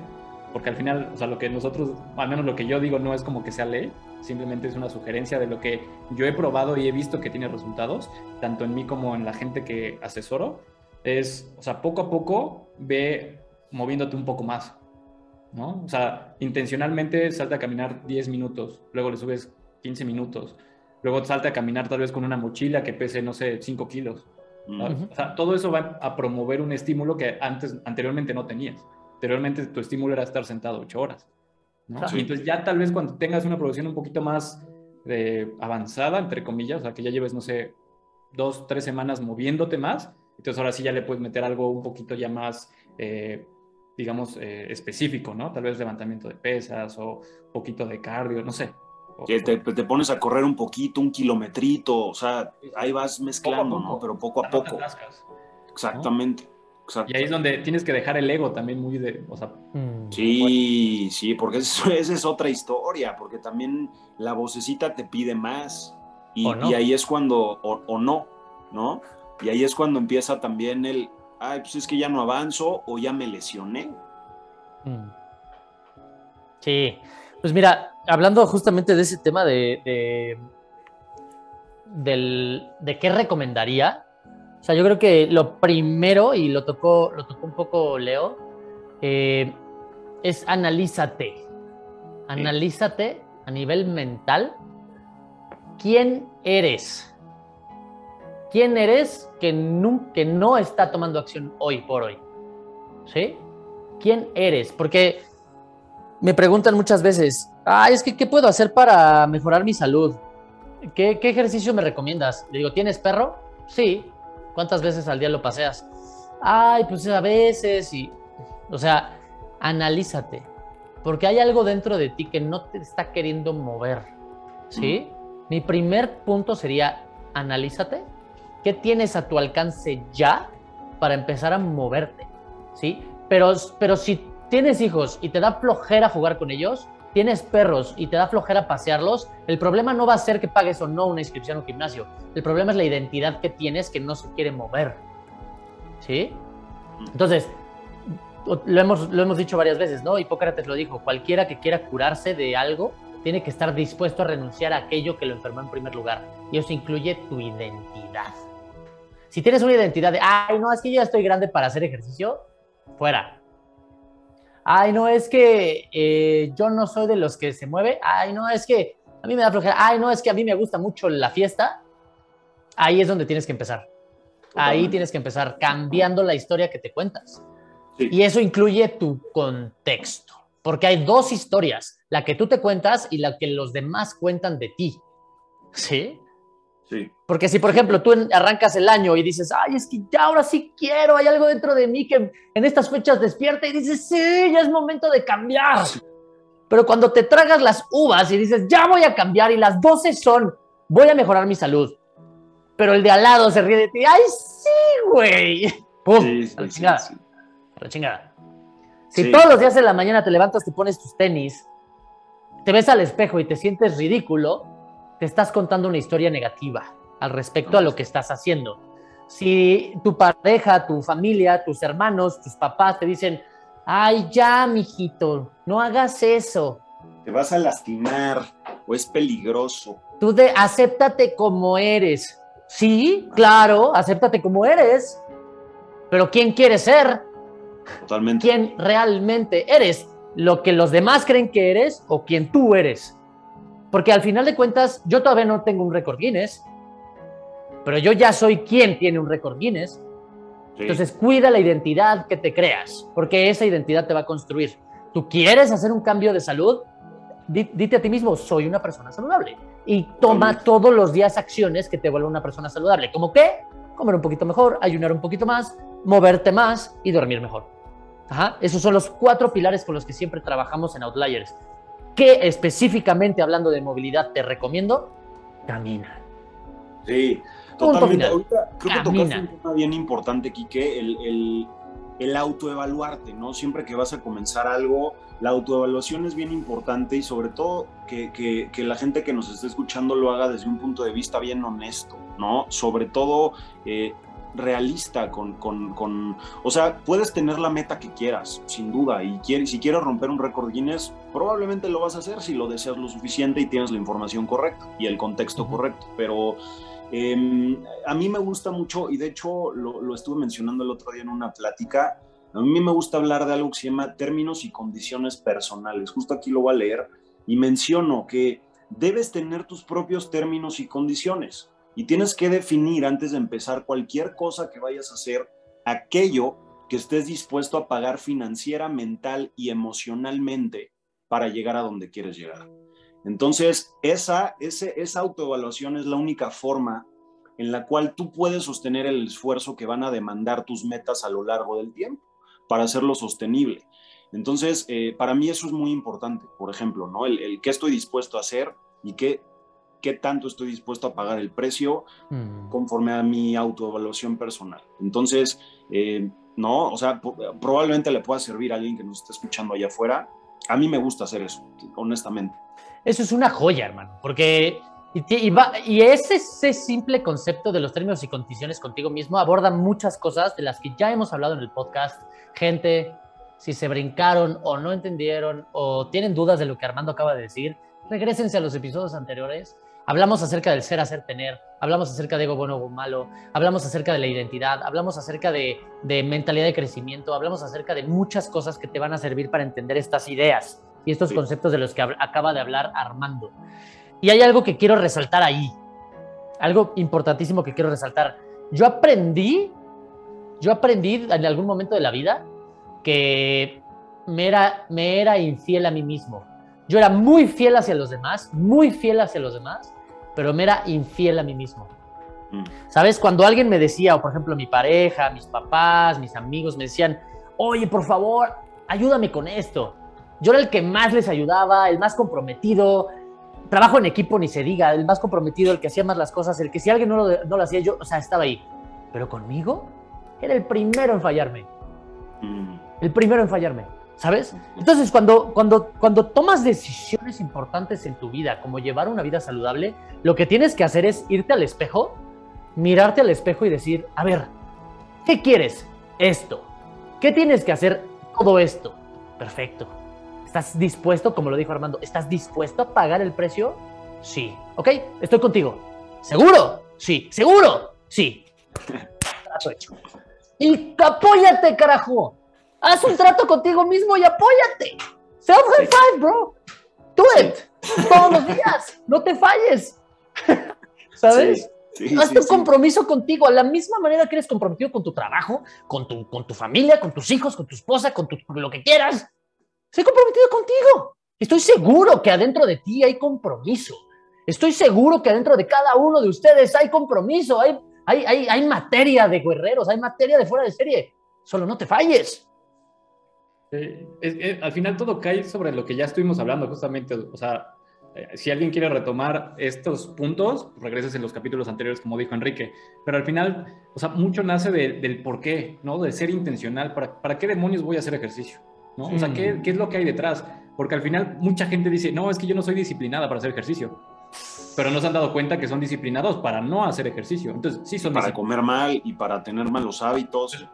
porque al final, o sea, lo que nosotros, al menos lo que yo digo no es como que sea ley, simplemente es una sugerencia de lo que yo he probado y he visto que tiene resultados, tanto en mí como en la gente que asesoro, es, o sea, poco a poco ve moviéndote un poco más, ¿no? O sea, intencionalmente salta a caminar 10 minutos, luego le subes 15 minutos, luego salta a caminar tal vez con una mochila que pese, no sé, 5 kilos. O sea, todo eso va a promover un estímulo que antes, anteriormente no tenías. Anteriormente tu estímulo era estar sentado 8 horas. ¿no? Y entonces ya tal vez cuando tengas una producción un poquito más eh, avanzada, entre comillas, o sea, que ya lleves, no sé, dos, tres semanas moviéndote más, entonces ahora sí ya le puedes meter algo un poquito ya más, eh, digamos, eh, específico, ¿no? Tal vez levantamiento de pesas o un poquito de cardio, no sé. Que te, pones a correr un poquito, un kilometrito, o sea, ahí vas mezclando, ¿no? Pero poco a poco. Exactamente. Y ahí es donde tienes que dejar el ego también muy de, o sea, mm. Sí, sí, porque eso, esa es otra historia, porque también la vocecita te pide más. Y, ahí es cuando, o no, ¿no? Y ahí es cuando empieza también el, ay, pues es que ya no avanzo o ya me lesioné. Mm. Sí, pues mira, hablando justamente de ese tema de, de, del, de qué recomendaría, o sea, yo creo que lo primero, y lo tocó, lo tocó un poco Leo, eh, es analízate. Analízate a nivel mental. ¿Quién eres? ¿Quién eres que no, que no está tomando acción hoy por hoy? ¿Sí? ¿Quién eres? Porque me preguntan muchas veces, ay, es que, ¿qué puedo hacer para mejorar mi salud? ¿Qué, ¿Qué, ejercicio me recomiendas? Le digo, ¿tienes perro? Sí. ¿Cuántas veces al día lo paseas? Ay, pues a veces y... O sea, analízate. Porque hay algo dentro de ti que no te está queriendo mover. ¿Sí? Mm. Mi primer punto sería, analízate ¿Qué tienes a tu alcance ya para empezar a moverte? ¿Sí? Pero, pero si tienes hijos y te da flojera jugar con ellos, tienes perros y te da flojera pasearlos, el problema no va a ser que pagues o no una inscripción a un gimnasio. El problema es la identidad que tienes que no se quiere mover. ¿Sí? Entonces, lo hemos, lo hemos dicho varias veces, ¿no? Hipócrates lo dijo, cualquiera que quiera curarse de algo tiene que estar dispuesto a renunciar a aquello que lo enfermó en primer lugar. Y eso incluye tu identidad. Si tienes una identidad de, ay, no, es que yo ya estoy grande para hacer ejercicio, fuera. Ay, no, es que eh, yo no soy de los que se mueve. Ay, no, es que a mí me da flojera. Ay, no, es que a mí me gusta mucho la fiesta. Ahí es donde tienes que empezar. Ahí tienes que empezar cambiando la historia que te cuentas. Y eso incluye tu contexto, porque hay dos historias, la que tú te cuentas y la que los demás cuentan de ti. ¿Sí? Sí. Porque si, por ejemplo, tú arrancas el año y dices, ay, es que ya ahora sí quiero, hay algo dentro de mí que en estas fechas despierta y dices, sí, ya es momento de cambiar. Pero cuando te tragas las uvas y dices, ya voy a cambiar y las 12 son, voy a mejorar mi salud. Pero el de al lado se ríe de ti, ay, sí, güey. ¡Pum! Sí, a la chingada. a la chingada. Si todos los días en la mañana te levantas, te pones tus tenis, te ves al espejo y te sientes ridículo, te estás contando una historia negativa al respecto a lo que estás haciendo. Si tu pareja, tu familia, tus hermanos, tus papás te dicen, ay, ya, mijito, no hagas eso. Te vas a lastimar o es peligroso. Tú de, acéptate como eres. Sí, claro, acéptate como eres. Pero ¿quién quieres ser? Totalmente. quién realmente eres, lo que los demás creen que eres o quién tú eres. Porque al final de cuentas, yo todavía no tengo un récord Guinness, pero yo ya soy quien tiene un récord Guinness. Sí. Entonces, cuida la identidad que te creas, porque esa identidad te va a construir. ¿Tú quieres hacer un cambio de salud? Di- Dite a ti mismo, soy una persona saludable. Y toma todos los días acciones que te vuelvan una persona saludable. ¿Cómo qué? Comer un poquito mejor, ayunar un poquito más, moverte más y dormir mejor. Ajá. Esos son los cuatro pilares con los que siempre trabajamos en Outliers. ¿Qué específicamente hablando de movilidad te recomiendo? Camina. Sí, totalmente. Ahorita creo que Camina. tocaste un tema bien importante, Quique, el, el, el autoevaluarte, ¿no? Siempre que vas a comenzar algo, la autoevaluación es bien importante y sobre todo que, que, que la gente que nos esté escuchando lo haga desde un punto de vista bien honesto, ¿no? Sobre todo eh, realista con, con, con, o sea, puedes tener la meta que quieras, sin duda, y quieres, si quieres romper un récord Guinness, probablemente lo vas a hacer si lo deseas lo suficiente y tienes la información correcta y el contexto correcto, pero eh, a mí me gusta mucho, y de hecho lo, lo estuve mencionando el otro día en una plática, a mí me gusta hablar de algo que se llama términos y condiciones personales. Justo aquí lo voy a leer y menciono que debes tener tus propios términos y condiciones y tienes que definir antes de empezar cualquier cosa que vayas a hacer aquello que estés dispuesto a pagar financiera, mental y emocionalmente para llegar a donde quieres llegar. Entonces, esa, ese, esa autoevaluación es la única forma en la cual tú puedes sostener el esfuerzo que van a demandar tus metas a lo largo del tiempo para hacerlo sostenible. Entonces, eh, para mí eso es muy importante, por ejemplo, ¿no? El, el qué estoy dispuesto a hacer y qué, qué tanto estoy dispuesto a pagar el precio Mm. conforme a mi autoevaluación personal. Entonces, eh, no, o sea, probablemente le pueda servir a alguien que nos esté escuchando allá afuera. A mí me gusta hacer eso, honestamente. Eso es una joya, hermano, porque y, y va- y ese, ese simple concepto de los términos y condiciones contigo mismo aborda muchas cosas de las que ya hemos hablado en el podcast. Gente, si se brincaron o no entendieron o tienen dudas de lo que Armando acaba de decir, regresense a los episodios anteriores. Hablamos acerca del ser, hacer, tener, hablamos acerca de ego bueno o malo, hablamos acerca de la identidad, hablamos acerca de, de mentalidad de crecimiento, hablamos acerca de muchas cosas que te van a servir para entender estas ideas y estos Sí. conceptos de los que acaba de hablar Armando. Y hay algo que quiero resaltar ahí, algo importantísimo que quiero resaltar. Yo aprendí, yo aprendí en algún momento de la vida que me era, me era infiel a mí mismo. Yo era muy fiel hacia los demás, muy fiel hacia los demás, pero me era infiel a mí mismo. Mm. ¿Sabes? Cuando alguien me decía, o por ejemplo mi pareja, mis papás, mis amigos me decían, oye, por favor, ayúdame con esto. Yo era el que más les ayudaba, el más comprometido. Trabajo en equipo, ni se diga, el más comprometido, el que hacía más las cosas, el que si alguien no lo, no lo hacía yo, o sea, estaba ahí. Pero conmigo, era el primero en fallarme. Mm. El primero en fallarme, ¿sabes? Entonces, cuando, cuando, cuando tomas decisiones importantes en tu vida, como llevar una vida saludable, lo que tienes que hacer es irte al espejo, mirarte al espejo y decir, a ver, ¿qué quieres? Esto. ¿Qué tienes que hacer? Todo esto. Perfecto. ¿Estás dispuesto, como lo dijo Armando, ¿estás dispuesto a pagar el precio? Sí. ¿Ok? Estoy contigo. ¿Seguro? Sí. ¿Seguro? Sí. Hecho. Y apóyate, carajo. Haz un trato contigo mismo y apóyate. Self high five, bro. Do it. Todos los días. No te falles. ¿Sabes? Sí, sí, Haz sí, tu sí. compromiso contigo, a la misma manera que eres comprometido con tu trabajo, con tu, con tu familia, con tus hijos, con tu esposa, con, tu, con lo que quieras. Sé comprometido contigo. Estoy seguro que adentro de ti hay compromiso. Estoy seguro que dentro de cada uno de ustedes hay compromiso, hay, hay, hay, hay materia de guerreros, hay materia de fuera de serie. Solo no te falles. Al final todo cae sobre lo que ya estuvimos hablando justamente, o sea, eh, si alguien quiere retomar estos puntos, regreses en los capítulos anteriores, como dijo Enrique. Pero al final, o sea, mucho nace del por qué, ¿no? De ser intencional. ¿Para, ¿Para qué demonios voy a hacer ejercicio? ¿no? O sea, ¿qué, ¿qué, es lo que hay detrás? Porque al final mucha gente dice, no, es que yo no soy disciplinada para hacer ejercicio. Pero no se han dado cuenta que son disciplinados para no hacer ejercicio. Entonces, sí son Para comer mal y para tener malos hábitos.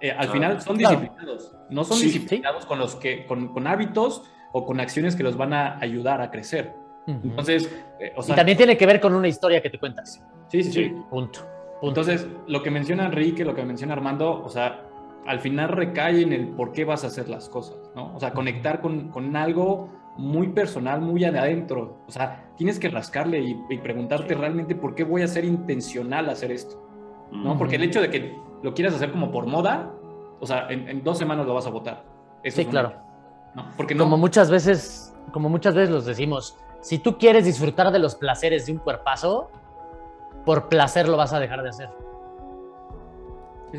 Eh, al final son disciplinados. No son disciplinados con, los que, con, con hábitos o con acciones que los van a ayudar a crecer. Entonces, eh, o sea, y también tiene que ver con una historia que te cuentas. Sí, sí, sí. Punto. Entonces, lo que menciona Enrique, lo que menciona Armando, o sea, al final recae en el por qué vas a hacer las cosas, ¿no? O sea, conectar con, con algo muy personal, muy adentro. O sea, tienes que rascarle y, preguntarte realmente por qué voy a ser intencional a hacer esto, ¿no? Porque el hecho de que lo quieras hacer como por moda, o sea, en, dos semanas lo vas a votar. sí, claro. Porque Como muchas veces, como muchas veces los decimos, si tú quieres disfrutar de los placeres de un cuerpazo, por placer lo vas a dejar de hacer.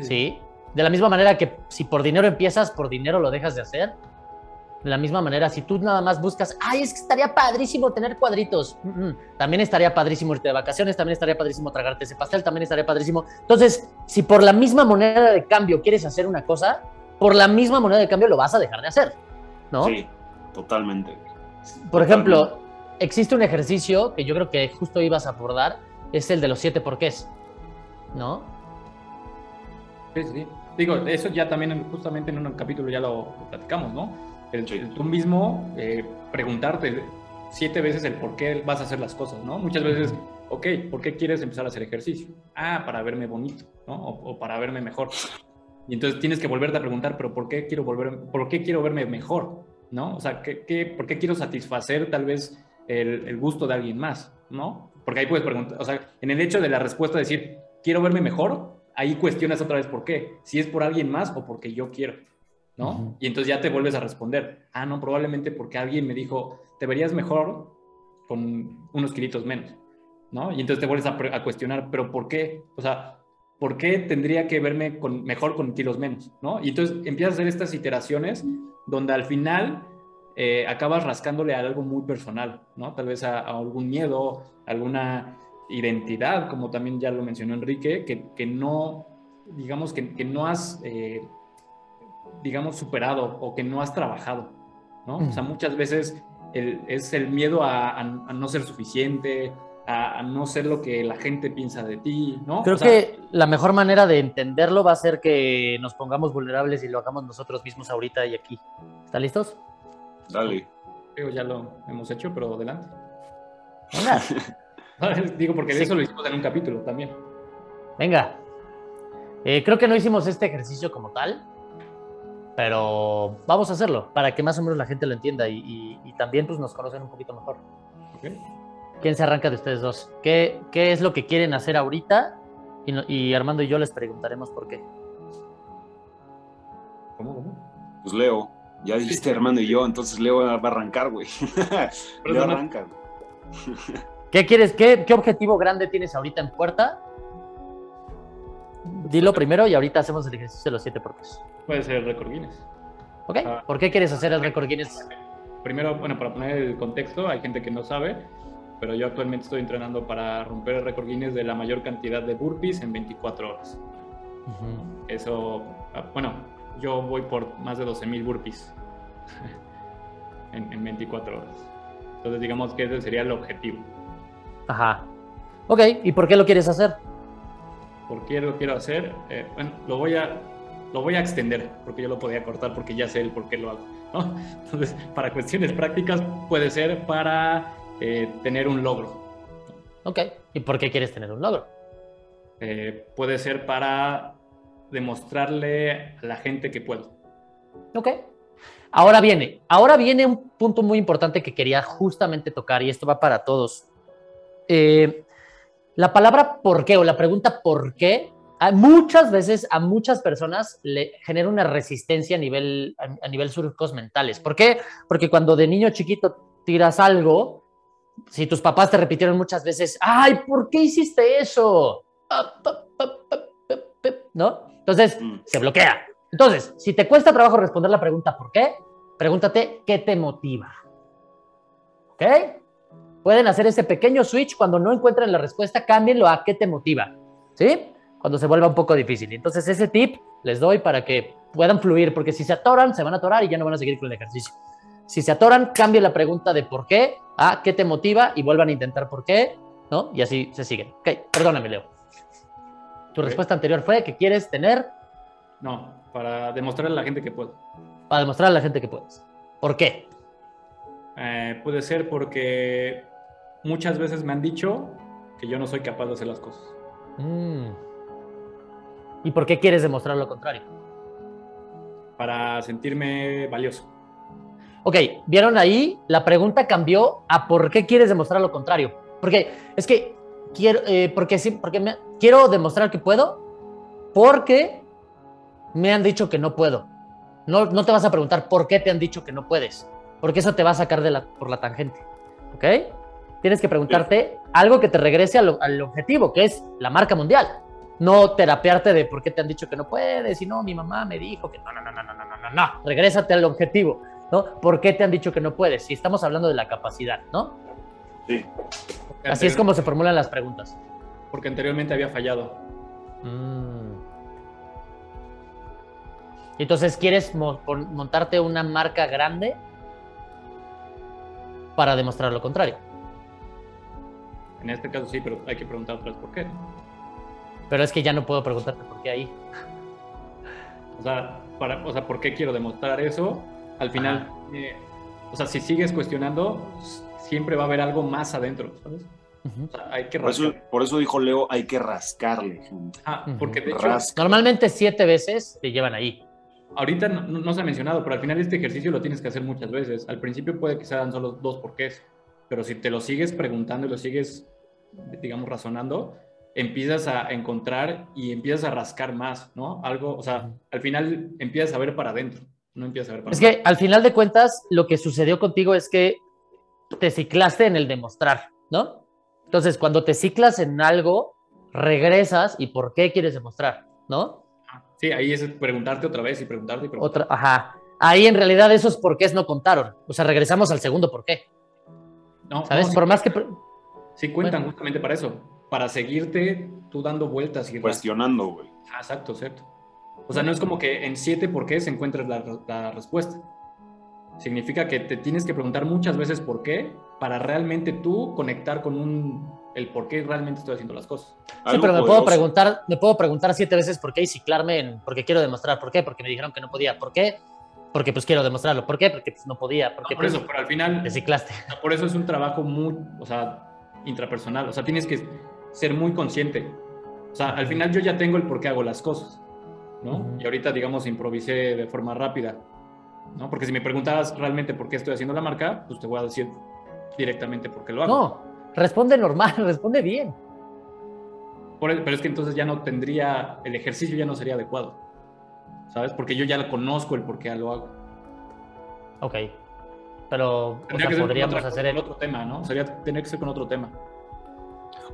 Sí. De la misma manera que si por dinero empiezas, por dinero lo dejas de hacer. De la misma manera, si tú nada más buscas, ay, es que estaría padrísimo tener cuadritos. También estaría padrísimo irte de vacaciones, también estaría padrísimo tragarte ese pastel, también estaría padrísimo. Entonces, si por la misma moneda de cambio quieres hacer una cosa, por la misma moneda de cambio lo vas a dejar de hacer. ¿no? Sí, totalmente. Por ejemplo, existe un ejercicio que yo creo que justo ibas a abordar, es el de los siete porqués, ¿no? Sí, sí. Digo, eso ya también justamente en un capítulo ya lo, platicamos, ¿no? El, tú mismo eh, preguntarte siete veces el por qué vas a hacer las cosas, ¿no? Muchas veces, ok, ¿por qué quieres empezar a hacer ejercicio? Ah, para verme bonito, ¿no? o para verme mejor. Y entonces tienes que volverte a preguntar, pero ¿por qué quiero, volver, por qué quiero verme mejor? ¿No? O sea, ¿qué, qué, por qué quiero satisfacer tal vez el, el, gusto de alguien más? ¿No? Porque ahí puedes preguntar, o sea, en el hecho de la respuesta de decir, quiero verme mejor, ahí cuestionas otra vez por qué. Si es por alguien más o porque yo quiero. ¿No? Y entonces ya te vuelves a responder, ah, no, probablemente porque alguien me dijo, te verías mejor con unos kilitos menos. ¿No? Y entonces te vuelves a, a cuestionar, pero ¿por qué? O sea, ¿por qué tendría que verme con, mejor con kilos menos? ¿no? Y entonces empiezas a hacer estas iteraciones donde al final eh, acabas rascándole a algo muy personal, ¿no? Tal vez a, algún miedo, alguna identidad, como también ya lo mencionó Enrique, que, que no, digamos, que, que no has, eh, digamos, superado o que no has trabajado, ¿no? O sea, muchas veces es el miedo a, a no ser suficiente, a, no ser lo que la gente piensa de ti, ¿no? Creo que la mejor manera de entenderlo va a ser que nos pongamos vulnerables y lo hagamos nosotros mismos ahorita y aquí. ¿Están listos? Dale. Creo ya lo hemos hecho, pero adelante. Digo, porque de eso lo hicimos en un capítulo también. Venga. Eh, creo que no hicimos este ejercicio como tal, pero vamos a hacerlo para que más o menos la gente lo entienda y, también pues, nos conocen un poquito mejor. Okay. ¿Quién se arranca de ustedes dos? ¿Qué, qué es lo que quieren hacer ahorita? Y, Armando y yo les preguntaremos por qué. ¿Cómo, cómo? Pues Leo. Ya dijiste Armando y yo, entonces Leo va a arrancar, güey. Leo arranca. ¿Qué quieres? Qué, ¿Qué objetivo grande tienes ahorita en puerta? Dilo primero y ahorita hacemos el ejercicio de los siete porqués. Puede ser el récord Guinness. Ok. Ah. ¿Por qué quieres hacer el récord Guinness? Primero, bueno, para poner el contexto, hay gente que no sabe pero yo actualmente estoy entrenando para romper el récord Guinness de la mayor cantidad de burpees en 24 horas. Eso, ah, bueno, yo voy por más de 12.000 burpees en, 24 horas. Entonces digamos que ese sería el objetivo. Ajá. Ok, ¿y por qué lo quieres hacer? ¿Por qué lo quiero hacer? Eh, bueno, lo voy a lo voy a extender porque yo lo podía cortar porque ya sé el por qué lo hago. Entonces, para cuestiones prácticas puede ser para eh, tener un logro. Ok, ¿y por qué quieres tener un logro? Eh, puede ser para demostrarle a la gente que puedo. Ok. Ahora viene, ahora viene un punto muy importante que quería justamente tocar y esto va para todos. Eh, la palabra por qué o la pregunta por qué muchas veces a muchas personas le genera una resistencia a nivel, a, a nivel surcos mentales. ¿Por qué? Porque cuando de niño chiquito tiras algo, si tus papás te repitieron muchas veces, ay, ¿por qué hiciste eso? ¿No? Entonces, Mm. se bloquea. Entonces, si te cuesta trabajo responder la pregunta ¿por qué? Pregúntate qué te motiva. ¿Ok? Pueden hacer ese pequeño switch cuando no encuentren la respuesta, cámbienlo a qué te motiva. ¿Sí? Cuando se vuelva un poco difícil. Entonces, ese tip les doy para que puedan fluir, porque si se atoran, se van a atorar y ya no van a seguir con el ejercicio. Si se atoran, cambien la pregunta de por qué a qué te motiva y vuelvan a intentar por qué, ¿no? Y así se siguen. Ok, perdóname, Leo. Tu respuesta anterior fue que quieres tener No, para demostrarle a la gente que puedo. para demostrar a la gente que puedes. ¿Por qué? Eh, puede ser porque muchas veces me han dicho que yo no soy capaz de hacer las cosas. Mm. ¿Y por qué quieres demostrar lo contrario? Para sentirme valioso. Ok, ¿vieron ahí? La pregunta cambió a por qué quieres demostrar lo contrario. Porque es que quiero, eh, porque sí, porque me- quiero demostrar que puedo, porque me han dicho que no puedo. No, no te vas a preguntar por qué te han dicho que no puedes, porque eso te va a sacar de la, por la tangente. ¿Ok? Tienes que preguntarte algo que te regrese al, objetivo, que es la marca mundial. No terapearte de por qué te han dicho que no puedes y no, mi mamá me dijo que no, no, no, no, no, no, no, no. Regrésate al objetivo, ¿no? ¿Por qué te han dicho que no puedes? Si estamos hablando de la capacidad, ¿no? Sí. Así es como se formulan las preguntas. Porque anteriormente había fallado. Mm. Entonces, ¿quieres montarte una marca grande para demostrar lo contrario? En este caso sí, pero hay que preguntar otra vez por qué. Pero es que ya no puedo preguntarte por qué ahí. O sea, para, o sea, ¿por qué quiero demostrar eso? Al final, eh, o sea, si sigues cuestionando, siempre va a haber algo más adentro, ¿sabes? Ujú. O sea, hay que Por eso, rascar. por eso dijo Leo, hay que rascarle, gente. Ah, Ujú. porque de hecho. Normalmente siete veces te llevan ahí. ahorita no, no se ha mencionado, pero al final este ejercicio lo tienes que hacer muchas veces. Al principio puede que sean solo dos porqués, pero si te lo sigues preguntando y lo sigues, digamos, razonando, empiezas a encontrar y empiezas a rascar más, ¿no? Algo, o sea, al final empiezas a ver para adentro, no empiezas a ver para Es que al final de cuentas, lo que sucedió contigo es que te ciclaste en el demostrar, ¿no? Entonces, cuando te ciclas en algo, regresas y por qué quieres demostrar, ¿no? Sí, ahí es preguntarte otra vez y preguntarte y preguntarte. Otra, ajá. Ahí en realidad esos porqués no contaron. O sea, regresamos al segundo porqué. No, ¿Sabes? no, sí, Por más que. sí cuentan justamente para eso, para seguirte tú dando vueltas y Cuestionando, güey. Ah, exacto, cierto. O sea, no es como que en siete por qué se encuentres la, la respuesta. Significa que te tienes que preguntar muchas veces por qué para realmente tú conectar con un el por qué realmente estoy haciendo las cosas. Sí, pero me puedo preguntar, me puedo preguntar siete veces por qué y ciclarme en porque quiero demostrar por qué, porque me dijeron que no podía, ¿por qué? Porque pues quiero demostrarlo, ¿por qué? Porque pues no podía, porque por pues, eso, pero al final, te ciclaste. o sea, por eso es un trabajo muy, o sea, intrapersonal. O sea, tienes que ser muy consciente. O sea, al final yo ya tengo el por qué hago las cosas, ¿no? Ujú. Y ahorita, digamos, improvisé de forma rápida, ¿no? Porque si me preguntaras realmente por qué estoy haciendo la marca, pues te voy a decir directamente por qué lo hago. No, responde normal, responde bien. Por el- pero es que entonces ya no tendría, el ejercicio ya no sería adecuado, ¿sabes? Porque yo ya conozco el por qué lo hago. Ok. Pero, o Tendría sea, podríamos otra- hacer con el... otro tema, ¿no? Sería tener que ser con otro tema.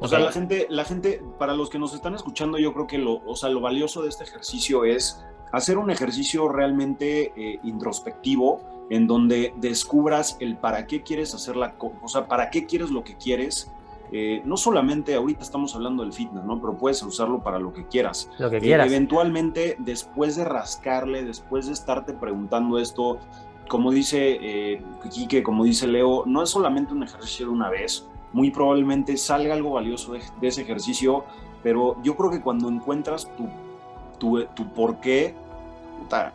O sea, Ok. la gente, la gente, para los que nos están escuchando, yo creo que lo, o sea, lo valioso de este ejercicio es hacer un ejercicio realmente eh, introspectivo en donde descubras el para qué quieres hacer la cosa, o sea, para qué quieres lo que quieres. Eh, no solamente ahorita estamos hablando del fitness, ¿no? Pero puedes usarlo para lo que quieras. Lo que Eh, quieras. eventualmente, después de rascarle, después de estarte preguntando esto, como dice eh, Quique, como dice Leo, no es solamente un ejercicio de una vez. Muy probablemente salga algo valioso de, de ese ejercicio, pero yo creo que cuando encuentras tu, tu, tu por qué,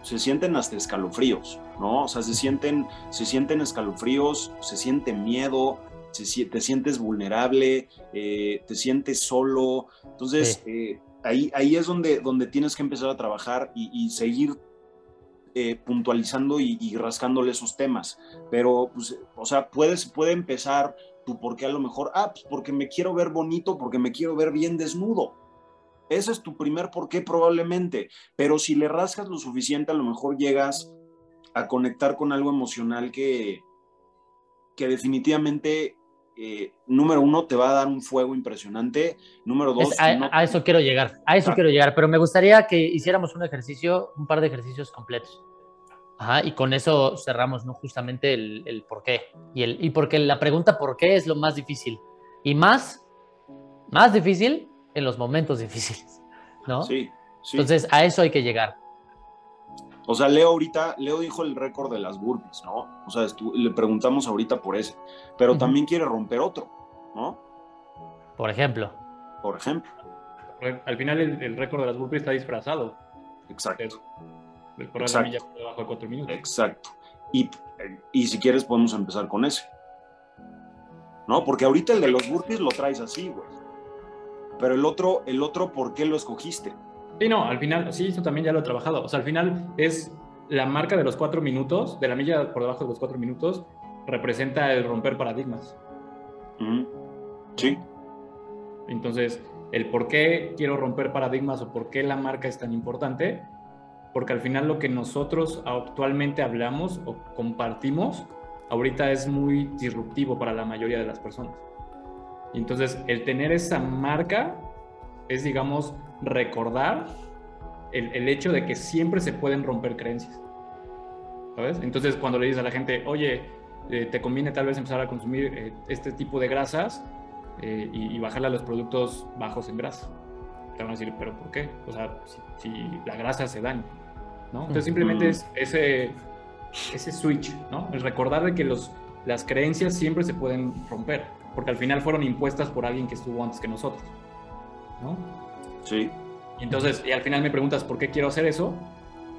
se sienten hasta escalofríos, ¿no? O sea, se sienten, se sienten escalofríos, se siente miedo, se te sientes vulnerable, eh, te sientes solo. Entonces, eh, ahí, ahí es donde, donde tienes que empezar a trabajar y, y seguir eh, puntualizando y, y rascándole esos temas. Pero, pues, o sea, puedes, puede empezar tu por qué a lo mejor, ah, pues porque me quiero ver bonito, porque me quiero ver bien desnudo. Ese es tu primer por qué probablemente, pero si le rascas lo suficiente, a lo mejor llegas a conectar con algo emocional que, que definitivamente eh, número uno, te va a dar un fuego impresionante. Número dos, a, eso quiero llegar, a eso quiero llegar, pero me gustaría que hiciéramos un ejercicio, un par de ejercicios completos. Ajá, y con eso cerramos ¿no? justamente el, el por qué. Y, el, y porque la pregunta por qué es lo más difícil. Y más, más difícil en los momentos difíciles, ¿no? Sí, sí. Entonces, a eso hay que llegar. O sea, Leo ahorita, Leo dijo el récord de las burpees, ¿no? O sea, le preguntamos ahorita por ese, pero también quiere romper otro, ¿no? Por ejemplo. Por ejemplo. Al final el, récord de las burpees está disfrazado. Exacto. El milla por debajo de cuatro minutos. Exacto. Y, y si quieres podemos empezar con ese. ¿No? Porque ahorita el de los burpees lo traes así, güey. Pero el otro, el otro, ¿por qué lo escogiste? Sí, no, al final, sí, eso también ya lo he trabajado. O sea, al final es la marca de los cuatro minutos, de la milla por debajo de los cuatro minutos, representa el romper paradigmas. Sí. Entonces, el por qué quiero romper paradigmas o por qué la marca es tan importante, porque al final lo que nosotros actualmente hablamos o compartimos, ahorita es muy disruptivo para la mayoría de las personas. Entonces, el tener esa marca es, digamos, recordar el, hecho de que siempre se pueden romper creencias. ¿Sabes? Entonces, cuando le dices a la gente, oye, eh, te conviene tal vez empezar a consumir eh, este tipo de grasas eh, y, bajarle a los productos bajos en grasa. Te van a decir, ¿pero por qué? O sea, si, la grasa se daña, ¿no? Entonces, simplemente es ese, ese switch, ¿no? El recordar de que los, las creencias siempre se pueden romper, porque al final fueron impuestas por alguien que estuvo antes que nosotros, ¿no? Sí. Y entonces, y al final me preguntas por qué quiero hacer eso,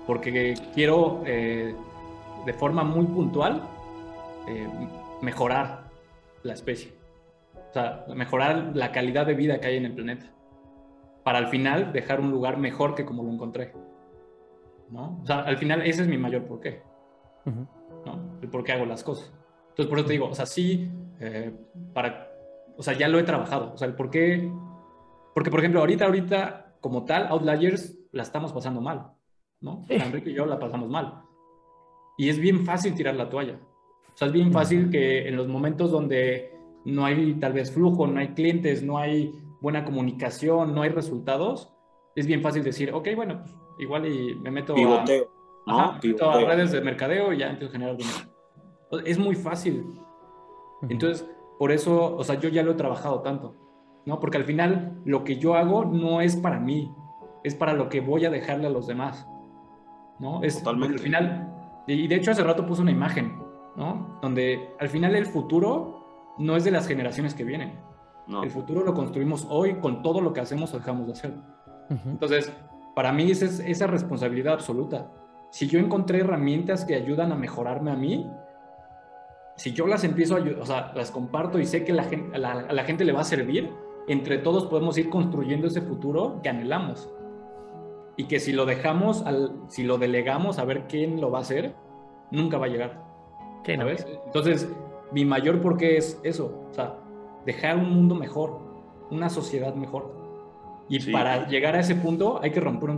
porque quiero eh, de forma muy puntual eh, mejorar la especie. O sea, mejorar la calidad de vida que hay en el planeta. Para al final dejar un lugar mejor que como lo encontré. ¿no? O sea, al final ese es mi mayor porqué. ¿no? El por qué hago las cosas. Entonces, por eso te digo, o sea, sí, eh, para, o sea, ya lo he trabajado. O sea, el por qué porque, por ejemplo, ahorita, ahorita, como tal, Outliers la estamos pasando mal, ¿no? Enrique y yo la pasamos mal. Y es bien fácil tirar la toalla. O sea, es bien fácil que en los momentos donde no hay tal vez flujo, no hay clientes, no hay buena comunicación, no hay resultados, es bien fácil decir, ok, bueno, pues igual y me meto a, meto a redes de mercadeo y ya empiezo a generar dinero. Es muy fácil. Entonces, por eso, o sea, yo ya lo he trabajado tanto. ¿No? Porque al final lo que yo hago no es para mí, es para lo que voy a dejarle a los demás, ¿no? Es Totalmente. al final, y de hecho hace rato puse una imagen, ¿no? Donde al final el futuro no es de las generaciones que vienen. El futuro lo construimos hoy con todo lo que hacemos o dejamos de hacer. Entonces, para mí esa es esa responsabilidad absoluta. Si yo encontré herramientas que ayudan a mejorarme a mí, si yo las empiezo a o sea, las comparto y sé que la gente, a la gente le va a servir, entre todos podemos ir construyendo ese futuro que anhelamos. Y que si lo dejamos, al, si lo delegamos a ver quién lo va a hacer, nunca va a llegar. ¿Qué no? ves? Entonces, mi mayor porqué es eso, o sea, dejar un mundo mejor, una sociedad mejor. Y para llegar a ese punto hay que romper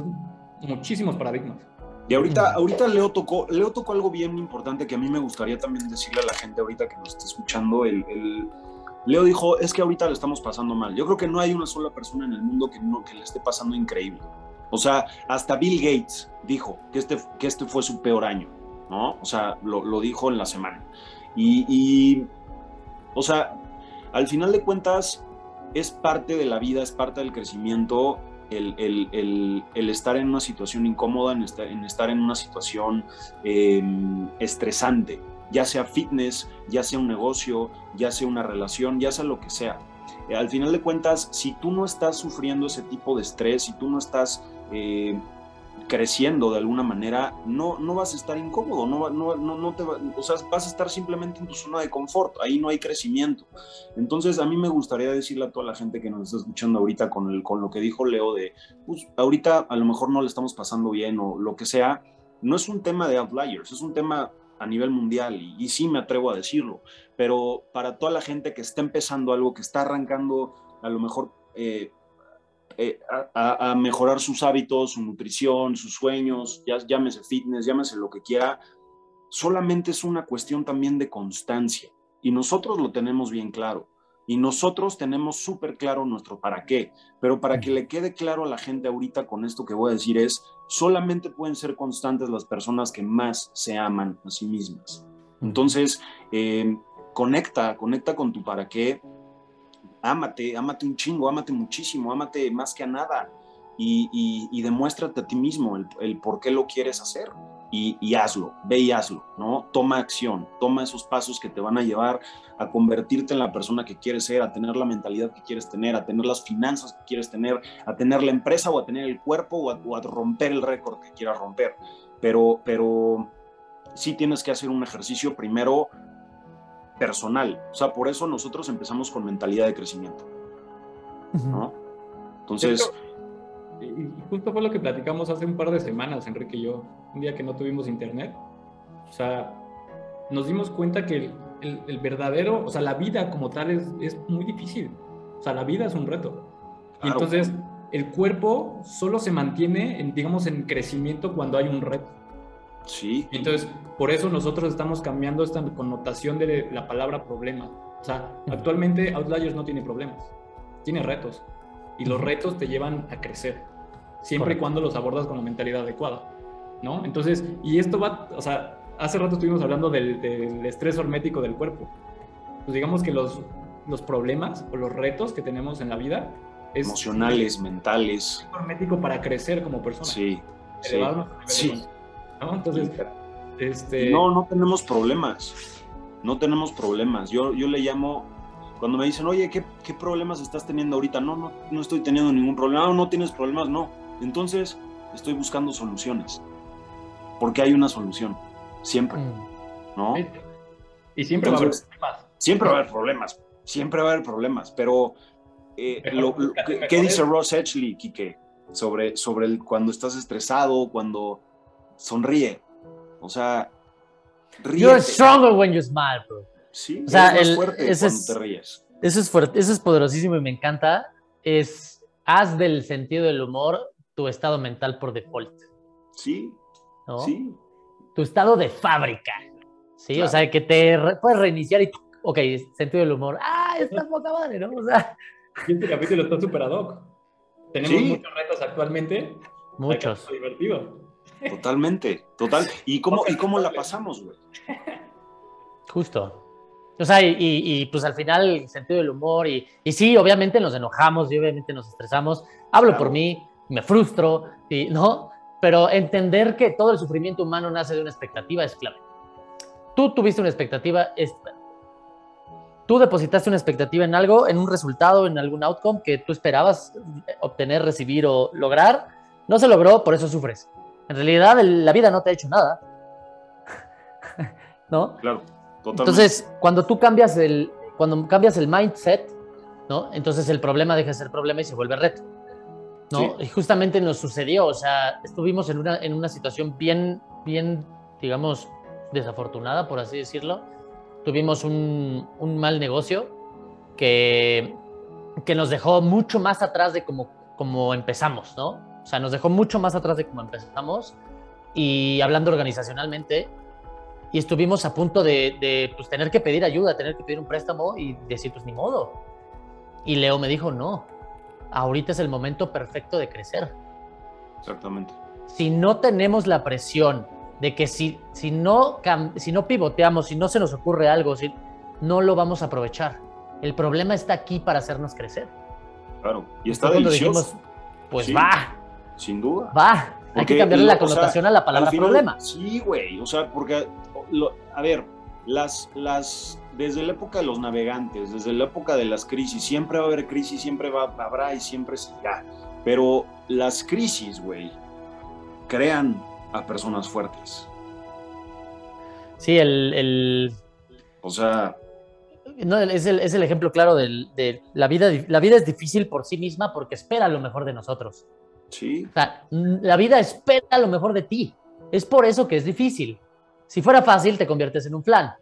muchísimos paradigmas. Y ahorita, ahorita Leo tocó, Leo tocó algo bien importante que a mí me gustaría también decirle a la gente ahorita que nos está escuchando, el, el Leo dijo, es que ahorita lo estamos pasando mal. Yo creo que no hay una sola persona en el mundo que, no, que le esté pasando increíble. O sea, hasta Bill Gates dijo que este, que este fue su peor año, ¿no? O sea, lo, dijo en la semana. Y, o sea, al final de cuentas, es parte de la vida, es parte del crecimiento el, estar en una situación incómoda, en estar en, estar en una situación em, estresante ya sea fitness, ya sea un negocio, ya sea una relación, ya sea lo que sea. Eh, al final de cuentas, si tú no estás sufriendo ese tipo de estrés, si tú no estás eh, creciendo de alguna manera, no, no vas a estar incómodo, no, no, no, te o sea, vas a estar simplemente en tu zona de confort, ahí no hay crecimiento. Entonces, a mí me gustaría decirle a toda la gente que nos está escuchando ahorita con, con lo que dijo Leo de, pues ahorita a lo mejor no le estamos pasando bien o lo que sea, no es un tema de outliers, es un tema a nivel mundial y, sí me atrevo a decirlo, pero para toda la gente que está empezando algo, que está arrancando a lo mejor eh, eh, a, mejorar sus hábitos, su nutrición, sus sueños, ya, llámese fitness, llámese lo que quiera, solamente es una cuestión también de constancia y nosotros lo tenemos bien claro. Y nosotros tenemos súper claro nuestro para qué, pero para que le quede claro a la gente ahorita con esto que voy a decir es, solamente pueden ser constantes las personas que más se aman a sí mismas. Entonces, eh, conecta, conecta con tu para qué, ámate, ámate un chingo, ámate muchísimo, ámate más que a nada. Y, demuéstrate a ti mismo el por qué lo quieres hacer y, hazlo, ve y hazlo, ¿no? Toma acción, toma esos pasos que te van a llevar a convertirte en la persona que quieres ser, a tener la mentalidad que quieres tener, a tener las finanzas que quieres tener, a tener la empresa o a tener el cuerpo o a, romper el récord que quieras romper. Pero, pero sí tienes que hacer un ejercicio primero personal. O sea, por eso nosotros empezamos con mentalidad de crecimiento. ¿no? Entonces y justo fue lo que platicamos hace un par de semanas, Enrique y yo, un día que no tuvimos internet. O sea, nos dimos cuenta que el, verdadero, o sea, la vida como tal es, es, muy difícil. O sea, la vida es un reto. Y entonces el cuerpo solo se mantiene, en, digamos, en crecimiento cuando hay un reto. Sí. entonces, por eso nosotros estamos cambiando esta connotación de la palabra problema. O sea, actualmente Outliers no tiene problemas, tiene retos. Y los retos te llevan a crecer siempre y cuando los abordas con la mentalidad adecuada, ¿no? Entonces, y esto va, o sea, hace rato estuvimos hablando del, estrés hormético del cuerpo. Pues digamos que los, los problemas o los retos que tenemos en la vida es emocionales, mentales. Hormético para crecer como persona. Sí. Sí. sí. ¿no? Entonces, este... No, no tenemos problemas. No tenemos problemas. Yo, yo le llamo cuando me dicen, oye, ¿qué, ¿qué, problemas estás teniendo ahorita? No, no, no estoy teniendo ningún problema. No, no tienes problemas, no. Entonces, estoy buscando soluciones, porque hay una solución, siempre, mm. ¿no? Y siempre va a haber problemas. Siempre va a haber problemas, siempre va a haber problemas, pero eh, ¿qué dice Ross Edgley, Kike, sobre, sobre el, cuando estás estresado, cuando sonríe? O sea, ríe. You're stronger when you smile, bro. Sí, o sea, es fuerte cuando es, te ríes. Eso es fuerte, eso es poderosísimo y me encanta. Es haz del sentido del humor tu estado mental por default. Sí. Sí. Tu estado de fábrica. Sí, o sea, que te puedes reiniciar y, ok, sentido del humor. Ah, estás poca madre, ¿no? O sea. Este capítulo está superado. Tenemos muchos retos actualmente. Muchos. Divertido. Totalmente, total. ¿Y cómo, ¿y cómo la pasamos, güey? Justo. O sea, y, y, pues al final el sentido del humor y, y sí, obviamente nos enojamos y obviamente nos estresamos. Hablo por mí, me frustro, y, ¿no? Pero entender que todo el sufrimiento humano nace de una expectativa es clave. Tú tuviste una expectativa, tú depositaste una expectativa en algo, en un resultado, en algún outcome que tú esperabas obtener, recibir o lograr. No se logró, por eso sufres. En realidad, la vida no te ha hecho nada. ¿No? Claro, totalmente. Entonces, cuando tú cambias el, cuando cambias el mindset, ¿no? Entonces el problema deja de ser problema y se vuelve reto. ¿No? Y justamente nos sucedió, o sea, estuvimos en una, en una situación bien, bien, digamos, desafortunada, por así decirlo. Tuvimos un, un mal negocio que, que nos dejó mucho más atrás de como, como empezamos, ¿no? O sea, nos dejó mucho más atrás de como empezamos y hablando organizacionalmente, y estuvimos a punto de, de pues, tener que pedir ayuda, tener que pedir un préstamo y decir, pues ni modo. Y Leo me dijo, no, ahorita es el momento perfecto de crecer. Exactamente. Si no tenemos la presión de que si, si, no, si no pivoteamos, si no se nos ocurre algo, si, no lo vamos a aprovechar. El problema está aquí para hacernos crecer. Claro, y está delicioso. pues va. Sin duda. Va. Hay que cambiarle la connotación a la palabra problema. Sí, güey. O sea, porque, a ver, las, las desde la época de los navegantes, desde la época de las crisis, siempre va a haber crisis, siempre va, habrá y siempre será. Pero las crisis, güey, crean a personas fuertes. Sí, el... O sea... No, es, el, es el ejemplo claro de la vida. La vida es difícil por sí misma porque espera lo mejor de nosotros. Sí. O sea, la vida espera lo mejor de ti. Es por eso que es difícil. Si fuera fácil, te conviertes en un flan.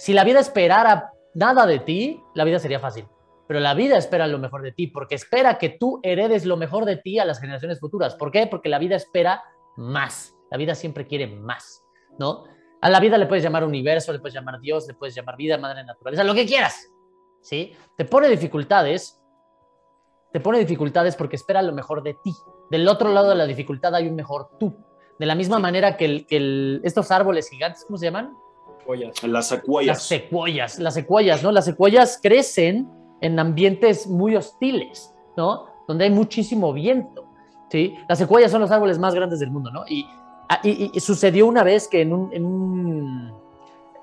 Si la vida esperara nada de ti, la vida sería fácil. Pero la vida espera lo mejor de ti, porque espera que tú heredes lo mejor de ti a las generaciones futuras. ¿Por qué? Porque la vida espera más. La vida siempre quiere más, ¿no? A la vida le puedes llamar universo, le puedes llamar Dios, le puedes llamar vida, madre naturaleza, lo que quieras. ¿sí? Te pone dificultades, te pone dificultades porque espera lo mejor de ti. Del otro lado de la dificultad hay un mejor tú. De la misma manera que, el, estos árboles gigantes, ¿cómo se llaman? Las secuoyas. Las secuoyas, las secuoyas, ¿no? Las secuoyas crecen en ambientes muy hostiles, ¿no? Donde hay muchísimo viento, ¿sí? Las secuoyas son los árboles más grandes del mundo, ¿no? Y, ah, sucedió una vez que en un,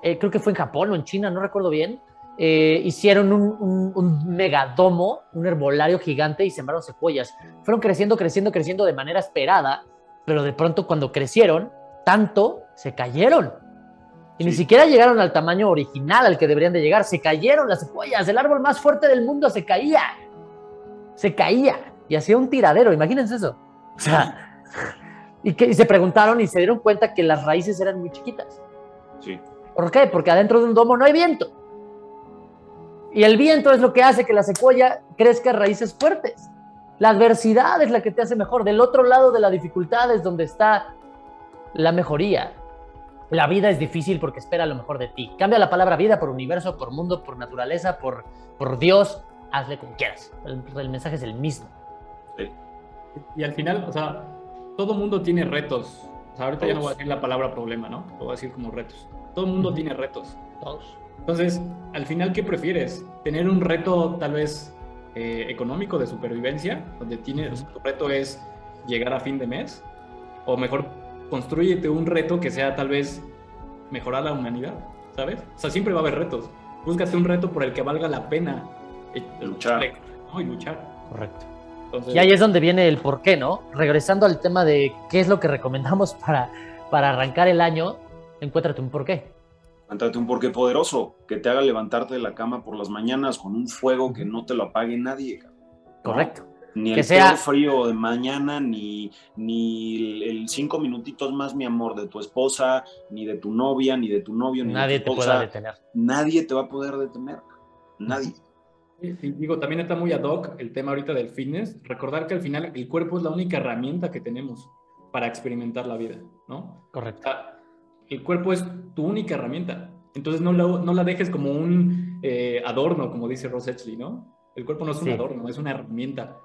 eh, creo que fue en Japón o en China, no recuerdo bien, eh, hicieron un, un, megadomo, un herbolario gigante y sembraron secuoyas. Fueron creciendo, creciendo, creciendo de manera esperada, pero de pronto cuando crecieron tanto, se cayeron. Y ni siquiera llegaron al tamaño original al que deberían de llegar. Se cayeron las secuoyas. El árbol más fuerte del mundo se caía. Se caía. Y hacía un tiradero. Imagínense eso. O sea, y, que, y se preguntaron y se dieron cuenta que las raíces eran muy chiquitas. Sí. ¿Por qué? Porque adentro de un domo no hay viento. Y el viento es lo que hace que la secuoya crezca raíces fuertes. La adversidad es la que te hace mejor. Del otro lado de la dificultad es donde está la mejoría. La vida es difícil porque espera lo mejor de ti. Cambia la palabra vida por universo, por mundo, por naturaleza, por, por Dios. Hazle como quieras. El, mensaje es el mismo. Y al final, o sea, todo mundo tiene retos. O sea, ahorita ya no voy a decir la palabra problema, ¿no? Lo voy a decir como retos. Todo el mundo tiene retos. Todos. Entonces, al final, ¿qué prefieres? ¿Tener un reto tal vez eh, económico de supervivencia, donde tienes, tu reto es llegar a fin de mes? ¿O mejor construyete un reto que sea tal vez mejorar la humanidad, ¿sabes? O sea, siempre va a haber retos. Búscate un reto por el que valga la pena eh, luchar. Y luchar. Correcto. y ahí es donde viene el por qué, ¿no? Regresando al tema de qué es lo que recomendamos para, para arrancar el año, encuéntrate un porqué. Encuéntrate un porqué poderoso que te haga levantarte de la cama por las mañanas con un fuego que no te lo apague nadie. Correcto. Ni el sea... frío de mañana, ni, ni el, cinco minutitos más, mi amor, de tu esposa, ni de tu novia, ni de tu novio, ni Nadie de tu esposa. te pueda detener. Nadie te va a poder detener. Nadie. digo, también está muy ad hoc el tema ahorita del fitness. Recordar que al final el cuerpo es la única herramienta que tenemos para experimentar la vida, ¿no? Correcto. el cuerpo es tu única herramienta. Entonces no la, no la dejes como un eh, adorno, como dice Ross Etchley, ¿no? El cuerpo no es un adorno, es una herramienta.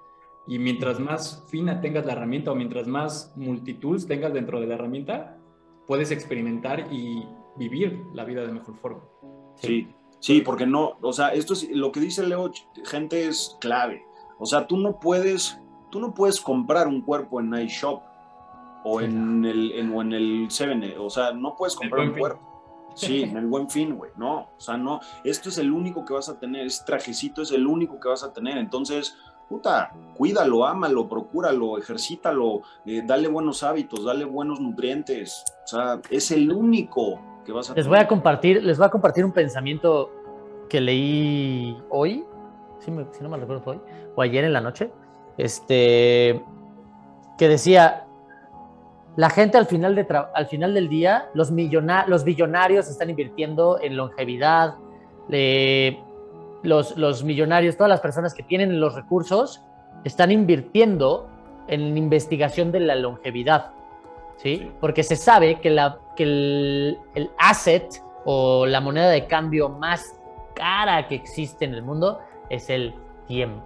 Y mientras más fina tengas la herramienta o mientras más multitools tengas dentro de la herramienta, puedes experimentar y vivir la vida de mejor forma. Sí, sí, porque no, o sea, esto es lo que dice Leo, gente es clave. O sea, tú no puedes, tú no puedes comprar un cuerpo en iShop o en el en, o en el 7, o sea, no puedes comprar un cuerpo. Sí, en el buen fin, güey. No, o sea, no. Esto es el único que vas a tener. Este trajecito es el único que vas a tener. Entonces, puta, cuídalo, ámalo, procúralo, ejercítalo, eh, dale buenos hábitos, dale buenos nutrientes. O sea, es el único que vas a les voy a compartir Les voy a compartir un pensamiento que leí hoy, si, no me recuerdo hoy, o ayer en la noche, este, que decía, la gente al final, de al final del día, los, los billonarios están invirtiendo en longevidad, eh, los, millonarios, todas las personas que tienen los recursos, están invirtiendo en investigación de la longevidad, ¿sí? Porque se sabe que, la, que el, asset o la moneda de cambio más cara que existe en el mundo es el tiempo.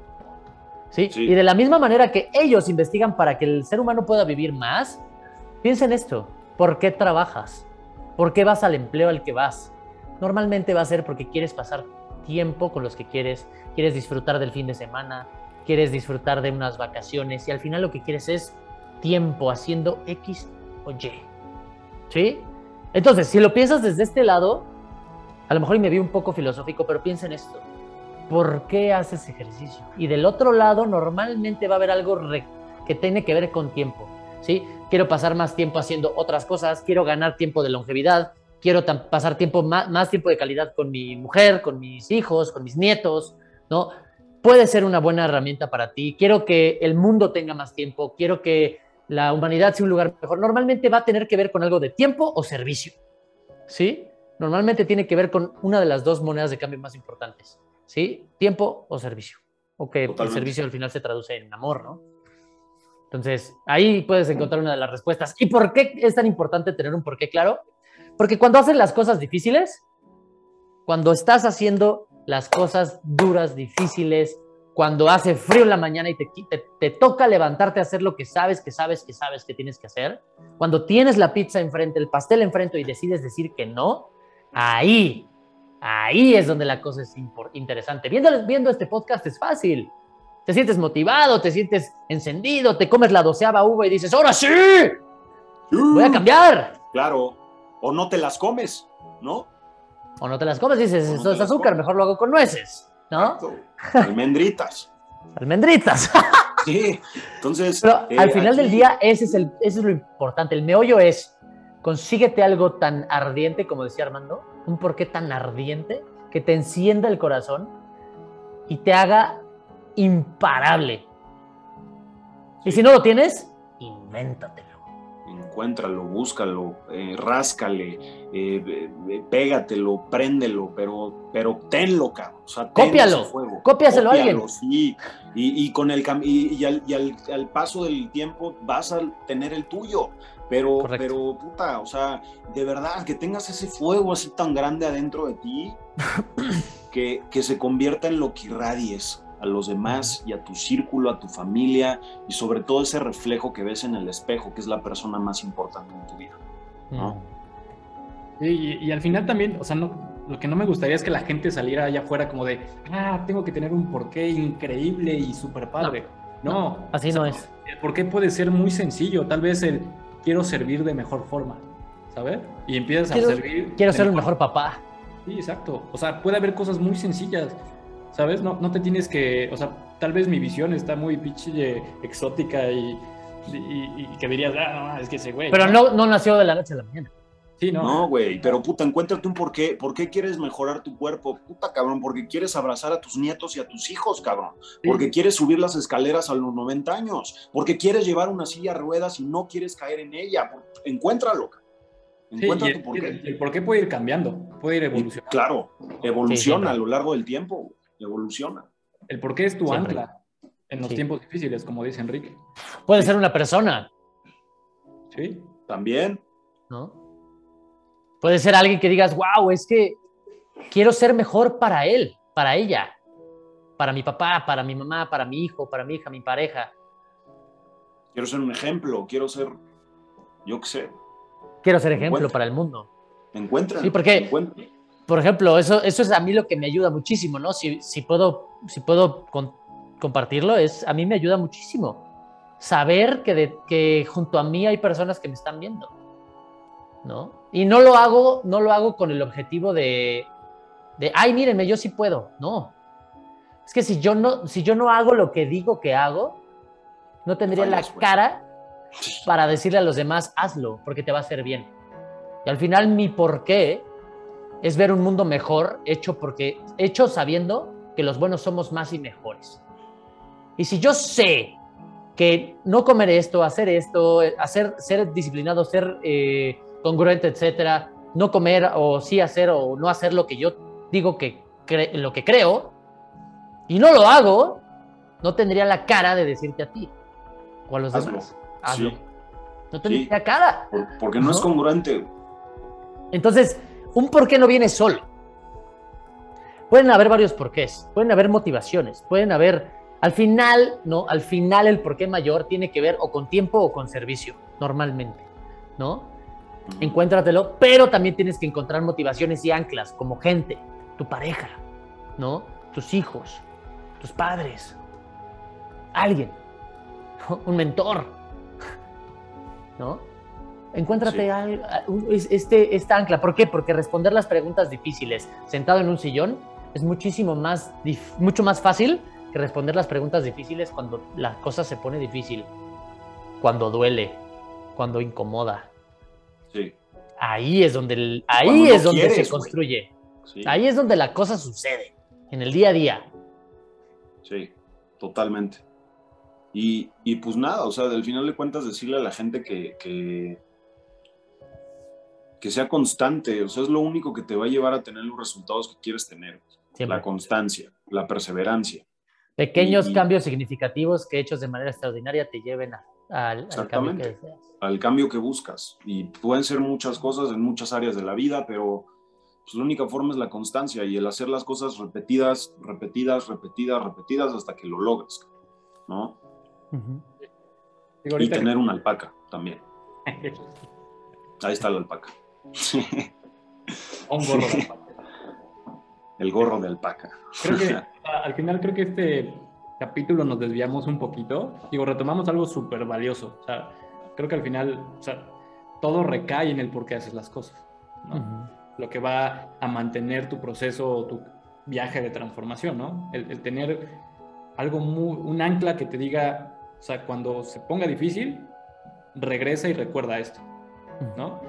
¿sí? Y de la misma manera que ellos investigan para que el ser humano pueda vivir más, piensa en esto. ¿Por qué trabajas? ¿Por qué vas al empleo al que vas? Normalmente va a ser porque quieres pasar tiempo con los que quieres, quieres disfrutar del fin de semana, quieres disfrutar de unas vacaciones y al final lo que quieres es tiempo haciendo X o Y. ¿Sí? Entonces, si lo piensas desde este lado, a lo mejor me vi un poco filosófico, pero piensa en esto. ¿Por qué haces ejercicio? Y del otro lado, normalmente va a haber algo que tiene que ver con tiempo. ¿Sí? Quiero pasar más tiempo haciendo otras cosas, quiero ganar tiempo de longevidad, quiero pasar tiempo más, tiempo de calidad con mi mujer, con mis hijos, con mis nietos, ¿no? Puede ser una buena herramienta para ti. Quiero que el mundo tenga más tiempo, quiero que la humanidad sea un lugar mejor. Normalmente va a tener que ver con algo de tiempo o servicio, ¿sí? Normalmente tiene que ver con una de las dos monedas de cambio más importantes, ¿sí? Tiempo o servicio. O que el servicio al final se traduce en amor, ¿no? Entonces, ahí puedes encontrar una de las respuestas. ¿Y por qué es tan importante tener un porqué claro? Porque cuando haces las cosas difíciles, cuando estás haciendo las cosas duras, difíciles, cuando hace frío en la mañana y te, te, te, toca levantarte a hacer lo que sabes, que sabes, que sabes que tienes que hacer, cuando tienes la pizza enfrente, el pastel enfrente y decides decir que no, ahí, ahí es donde la cosa es interesante. Viendo, viendo este podcast es fácil. Te sientes motivado, te sientes encendido, te comes la doceava uva y dices, ahora sí, voy a cambiar. Claro, o no te las comes, ¿no? O no te las comes, dices, esto es azúcar, mejor lo hago con nueces. ¿no? Almendritas. Almendritas. sí, entonces. Pero al final del día, ese es, el, ese es lo importante. El meollo es: consíguete algo tan ardiente, como decía Armando, un porqué tan ardiente que te encienda el corazón y te haga imparable. Y si no lo tienes, invéntatelo encuéntralo, búscalo, eh, ráscale, eh, pégatelo, préndelo, pero, pero tenlo, cabrón. O sea, cópialo, fuego. cópiaselo a alguien. Sí, y, con el y, al, y al, paso del tiempo vas a tener el tuyo. Pero, pero, puta, o sea, de verdad, que tengas ese fuego así tan grande adentro de ti, que, que se convierta en lo que irradies a los demás y a tu círculo, a tu familia y sobre todo ese reflejo que ves en el espejo, que es la persona más importante en tu vida. y, al final también, o sea, no, lo que no me gustaría es que la gente saliera allá afuera como de, ah, tengo que tener un porqué increíble y súper padre. No, así no es. El porqué puede ser muy sencillo, tal vez el quiero servir de mejor forma, ¿sabes? Y empiezas a servir. Quiero ser un mejor papá. Sí, exacto. O sea, puede haber cosas muy sencillas. ¿Sabes? No, no te tienes que, o sea, tal vez mi visión está muy pinche exótica y, que dirías, ah, no, es que ese güey. Pero no, no nació de la noche a la mañana. Sí, no. No, güey, pero puta, encuéntrate un porqué. ¿Por qué quieres mejorar tu cuerpo? Puta, cabrón, porque quieres abrazar a tus nietos y a tus hijos, cabrón. Porque quieres subir las escaleras a los 90 años. Porque quieres llevar una silla a ruedas y no quieres caer en ella. Encuéntralo, Encuentra tu porqué. El, el, porqué puede ir cambiando, puede ir evolucionando. claro, evoluciona a lo largo del tiempo evoluciona. El por qué es tu ancla en los tiempos difíciles, como dice Enrique. Puede ser una persona. Sí. También. ¿No? Puede ser alguien que digas, wow, es que quiero ser mejor para él, para ella, para mi papá, para mi mamá, para mi hijo, para mi hija, mi pareja. Quiero ser un ejemplo, quiero ser, yo qué sé. Quiero ser ejemplo para el mundo. Encuentra. Sí, porque por ejemplo, eso, eso es a mí lo que me ayuda muchísimo, ¿no? Si, si puedo, si puedo compartirlo, es, a mí me ayuda muchísimo saber que, de, que junto a mí hay personas que me están viendo, ¿no? Y no lo hago, no lo hago con el objetivo de, de, ay, mírenme, yo sí puedo, no. Es que si yo no, si yo no hago lo que digo que hago, no tendría la cara para decirle a los demás, hazlo, porque te va a hacer bien. Y al final mi por qué es ver un mundo mejor hecho porque hecho sabiendo que los buenos somos más y mejores. Y si yo sé que no comer esto, hacer esto, hacer, ser disciplinado, ser eh, congruente, etcétera, no comer o sí hacer o no hacer lo que yo digo que lo que creo y no lo hago, no tendría la cara de decirte a ti o a los demás. Hazlo. No tendría cara. porque no, es congruente. Entonces, un por qué no viene solo. Pueden haber varios porqués, pueden haber motivaciones, pueden haber, al final, no, al final el porqué mayor tiene que ver o con tiempo o con servicio, normalmente, ¿no? Encuéntratelo, pero también tienes que encontrar motivaciones y anclas como gente, tu pareja, ¿no? Tus hijos, tus padres, alguien, un mentor, ¿no? Encuéntrate este, esta ancla. ¿Por qué? Porque responder las preguntas difíciles sentado en un sillón es muchísimo más, mucho más fácil que responder las preguntas difíciles cuando la cosa se pone difícil, cuando duele, cuando incomoda. Sí. Ahí es donde, ahí es donde se construye. Ahí es donde la cosa sucede, en el día a día. Sí, totalmente. Y, pues nada, o sea, al final de cuentas decirle a la gente que, que sea constante, o sea, es lo único que te va a llevar a tener los resultados que quieres tener. La constancia, la perseverancia. Pequeños cambios significativos que hechos de manera extraordinaria te lleven al, cambio que deseas. Al cambio que buscas. Y pueden ser muchas cosas en muchas áreas de la vida, pero pues la única forma es la constancia y el hacer las cosas repetidas, repetidas, repetidas, repetidas hasta que lo logres, ¿no? y tener una alpaca también. Ahí está la alpaca. Un gorro de alpaca. El gorro de alpaca. Creo que al final creo que este capítulo nos desviamos un poquito. Digo, retomamos algo súper valioso. O sea, creo que al final, o sea, todo recae en el por qué haces las cosas. Lo que va a mantener tu proceso o tu viaje de transformación, ¿no? El, tener algo muy, un ancla que te diga, o sea, cuando se ponga difícil, regresa y recuerda esto, ¿no?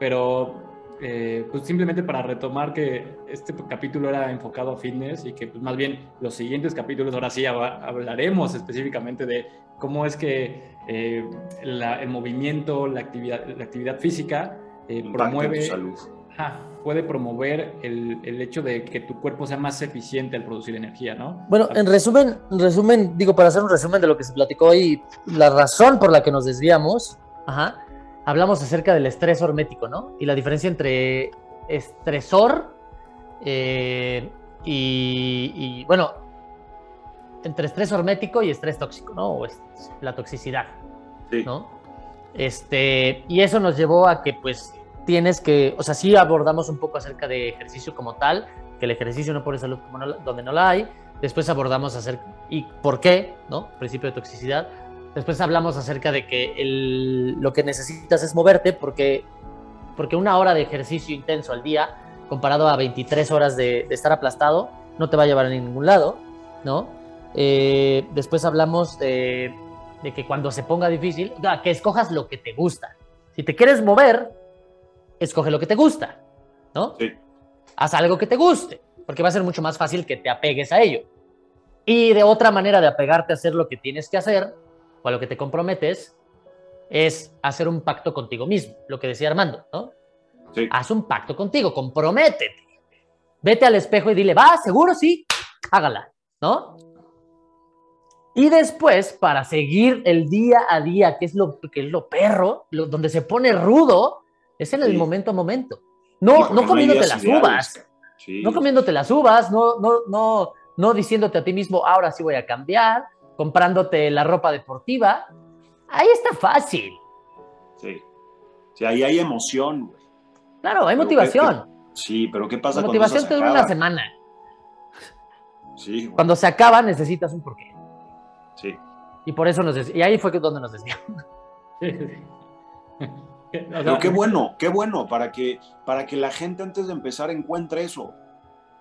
Pero eh, pues simplemente para retomar que este capítulo era enfocado a fitness y que pues más bien los siguientes capítulos ahora sí hablaremos específicamente de cómo es que eh, el movimiento, la actividad, la actividad física eh, promueve, salud. puede promover el, el, hecho de que tu cuerpo sea más eficiente al producir energía, ¿no? Bueno, en resumen, en resumen, digo, para hacer un resumen de lo que se platicó hoy, la razón por la que nos desviamos, ajá, hablamos acerca del estrés hormético, ¿no? Y la diferencia entre estresor eh, y, bueno, entre estrés hormético y estrés tóxico, ¿no? O la toxicidad, ¿no? Este, y eso nos llevó a que, pues, tienes que, o sea, sí abordamos un poco acerca de ejercicio como tal, que el ejercicio no pone salud como donde no la hay. Después abordamos acerca, y por qué, ¿no? Principio de toxicidad Después hablamos acerca de que lo que necesitas es moverte porque, porque una hora de ejercicio intenso al día, comparado a 23 horas de, estar aplastado, no te va a llevar a ningún lado, ¿no? Eh, después hablamos de, que cuando se ponga difícil, que escojas lo que te gusta. Si te quieres mover, escoge lo que te gusta, ¿no? Sí. Haz algo que te guste, porque va a ser mucho más fácil que te apegues a ello. Y de otra manera de apegarte a hacer lo que tienes que hacer o a lo que te comprometes es hacer un pacto contigo mismo, lo que decía Armando, ¿no? Sí. Haz un pacto contigo, comprométete. Vete al espejo y dile, va, seguro sí, hágala, ¿no? Y después, para seguir el día a día, que es lo, que es lo perro, donde se pone rudo, es en el momento a momento. No, no comiéndote las uvas. No comiéndote las uvas, no, no, no, no diciéndote a ti mismo, ahora sí voy a cambiar, comprándote la ropa deportiva, ahí está fácil. Sí. Sí, ahí hay emoción, güey. Claro, hay motivación. sí, pero ¿qué pasa la motivación te dura una semana. Sí. Güey. Cuando se acaba necesitas un porqué. Sí. Y por eso nos y ahí fue donde nos desviamos. Pero qué bueno, qué bueno para que para que la gente antes de empezar encuentre eso.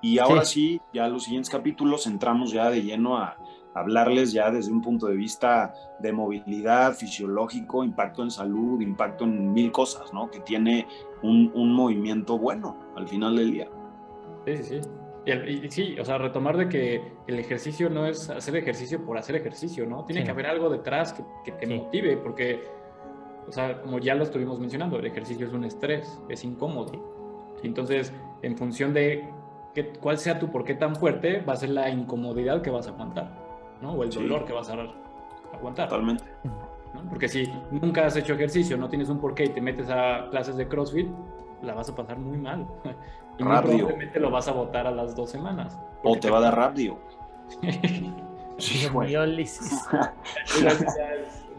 Y ahora sí, ya los siguientes capítulos entramos ya de lleno a, hablarles ya desde un punto de vista de movilidad, fisiológico, impacto en salud, impacto en mil cosas, ¿no? Que tiene un, movimiento bueno al final del día. Sí, sí, sí. Y, sí, o sea, retomar de que el ejercicio no es hacer ejercicio por hacer ejercicio, ¿no? Tiene que haber algo detrás que, te motive, porque, o sea, como ya lo estuvimos mencionando, el ejercicio es un estrés, es incómodo. Entonces, en función de que, cuál sea tu por qué tan fuerte, va a ser la incomodidad que vas a aguantar. ¿No? O el dolor que vas a aguantar. Totalmente. Porque si nunca has hecho ejercicio, no tienes un porqué y te metes a clases de CrossFit, la vas a pasar muy mal. Y muy probablemente lo vas a botar a las dos semanas. O te, va a dar rápido. sí, güey. es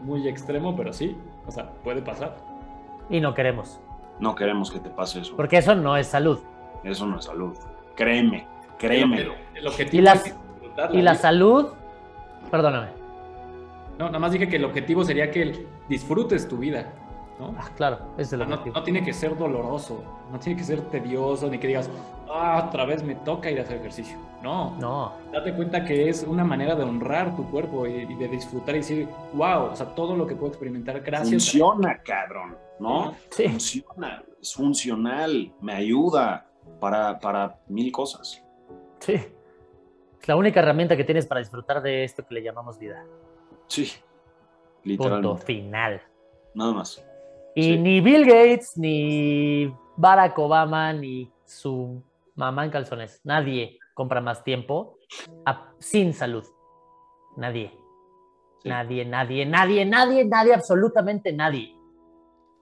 muy extremo, pero sí, o sea, puede pasar. Y no queremos. No queremos que te pase eso. Porque eso no es salud. Eso no es salud. Créeme, créeme. y la, y la salud Perdóname. No, nada más dije que el objetivo sería que disfrutes tu vida. ¿no? Ah, claro, ese es el objetivo. No, tiene que ser doloroso, no tiene que ser tedioso, ni que digas, ah, otra vez me toca ir a hacer ejercicio. No. No. Date cuenta que es una manera de honrar tu cuerpo y, de disfrutar y decir, wow, o sea, todo lo que puedo experimentar, gracias. Funciona, cabrón, ¿no? Sí. Funciona, es funcional, me ayuda para, para mil cosas. Sí. Es la única herramienta que tienes para disfrutar de esto que le llamamos vida. Sí, literalmente. Punto final. Nada más. Y ni Bill Gates, ni Barack Obama, ni su mamá en calzones, nadie compra más tiempo sin salud. Nadie. Nadie, nadie, nadie, nadie, nadie, absolutamente nadie.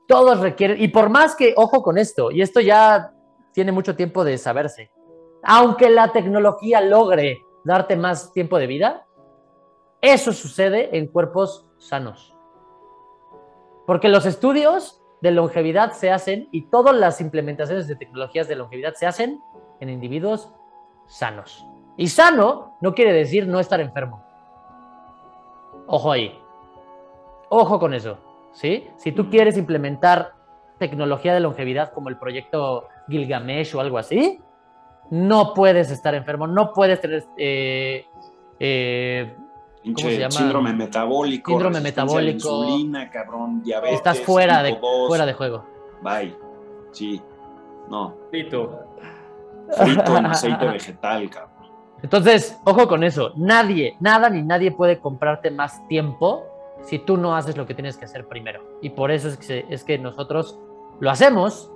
Todos requieren, y por más que, ojo con esto, y esto ya tiene mucho tiempo de saberse. Aunque la tecnología logre darte más tiempo de vida, eso sucede en cuerpos sanos. Porque los estudios de longevidad se hacen y todas las implementaciones de tecnologías de longevidad se hacen en individuos sanos. Y sano no quiere decir no estar enfermo. Ojo ahí. Ojo con eso. ¿sí? Si tú quieres implementar tecnología de longevidad como el proyecto Gilgamesh o algo así, no puedes estar enfermo, no puedes tener eh, eh, ¿cómo se llama? Síndrome metabólico. Síndrome metabólico. Insulina, cabrón, diabetes. Estás fuera de, fuera de juego. Bye. Sí. No. Frito. Frito en aceite vegetal, cabrón. Entonces, ojo con eso. Nadie, nada ni nadie puede comprarte más tiempo si tú no haces lo que tienes que hacer primero. Y por eso es que, es que nosotros lo hacemos,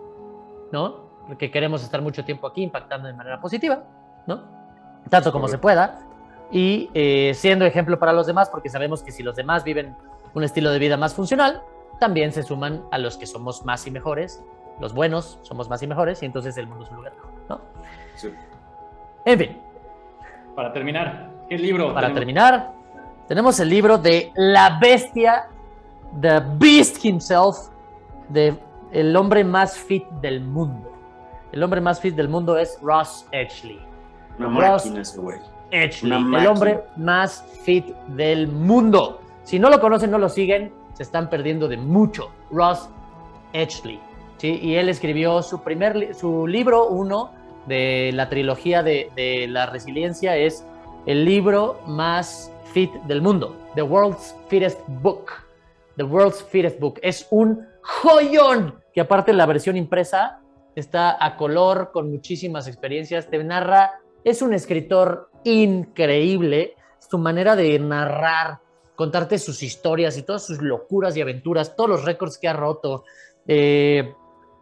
¿no? Porque queremos estar mucho tiempo aquí impactando de manera positiva, ¿no? Tanto como se pueda. Y eh, siendo ejemplo para los demás, porque sabemos que si los demás viven un estilo de vida más funcional, también se suman a los que somos más y mejores. Los buenos somos más y mejores y entonces el mundo es un lugar ¿no? Sí. En fin, para terminar, ¿qué libro? Para terminar, tenemos el libro de La Bestia, The Beast Himself, de el hombre más fit del mundo. El hombre más fit del mundo es Ross Edgley. Una máquina ese güey. el hombre más fit del mundo. Si no lo conocen, no lo siguen, se están perdiendo de mucho. Ross Edgley. ¿sí? Y él escribió su primer su libro uno de la trilogía de, la resiliencia es el libro más fit del mundo, The World's Fittest Book. The World's Fittest Book. Es un joyón que aparte la versión impresa está a color con muchísimas experiencias, te narra, es un escritor increíble, su manera de narrar, contarte sus historias y todas sus locuras y aventuras, todos los récords que ha roto. Eh,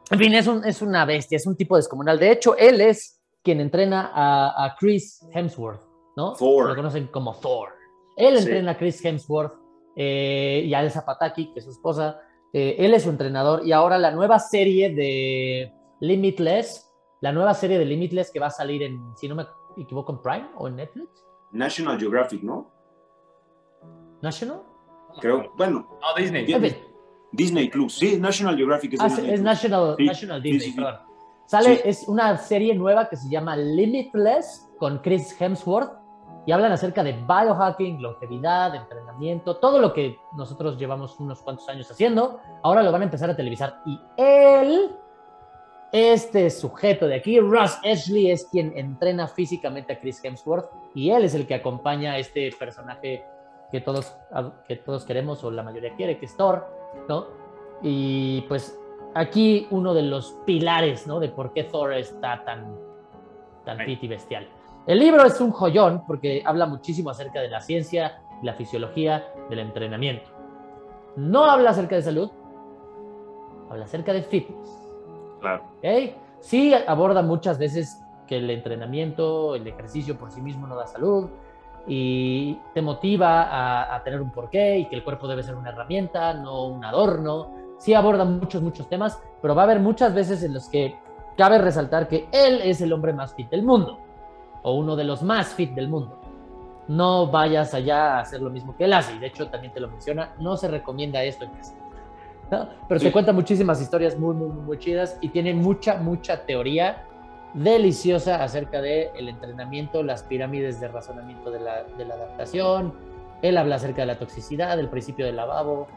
en fin, es, un, es una bestia, es un tipo descomunal. De hecho, él es quien entrena a, Chris Hemsworth, ¿no? Thor. Lo conocen como Thor. Él entrena a Chris Hemsworth eh, y a Elsa Pataki, que es su esposa. Eh, él es su entrenador y ahora la nueva serie de Limitless, la nueva serie de Limitless que va a salir en, si no me equivoco, en Prime o en Netflix. National Geographic, ¿no? ¿National? Creo, bueno. No, Disney. Disney Plus, sí, National Geographic es, ah, es National, National, Disney, perdón. Sale, es una serie nueva que se llama Limitless con Chris Hemsworth y hablan acerca de biohacking, longevidad, entrenamiento, todo lo que nosotros llevamos unos cuantos años haciendo. Ahora lo van a empezar a televisar y él, este sujeto de aquí, Russ Ashley, es quien entrena físicamente a Chris Hemsworth y él es el que acompaña a este personaje que todos, que todos queremos o la mayoría quiere, que es Thor ¿no? Y pues aquí uno de los pilares, ¿no? De por qué Thor está tan, tan fit y bestial. El libro es un joyón porque habla muchísimo acerca de la ciencia, la fisiología, del entrenamiento. No habla acerca de salud, habla acerca de fitness. Claro. Sí aborda muchas veces que el entrenamiento, el ejercicio por sí mismo no da salud, y te motiva a, tener un porqué y que el cuerpo debe ser una herramienta, no un adorno. Sí aborda muchos, muchos temas, pero va a haber muchas veces en los que cabe resaltar que él es el hombre más fit del mundo, o uno de los más fit del mundo. No vayas allá a hacer lo mismo que él hace, y de hecho también te lo menciona, no se recomienda esto en casa. Pero te cuenta muchísimas historias muy, muy, muy chidas y tiene mucha, mucha teoría deliciosa acerca del el entrenamiento, las pirámides de razonamiento de la, de la, adaptación. Él habla acerca de la toxicidad, del principio del lavabo,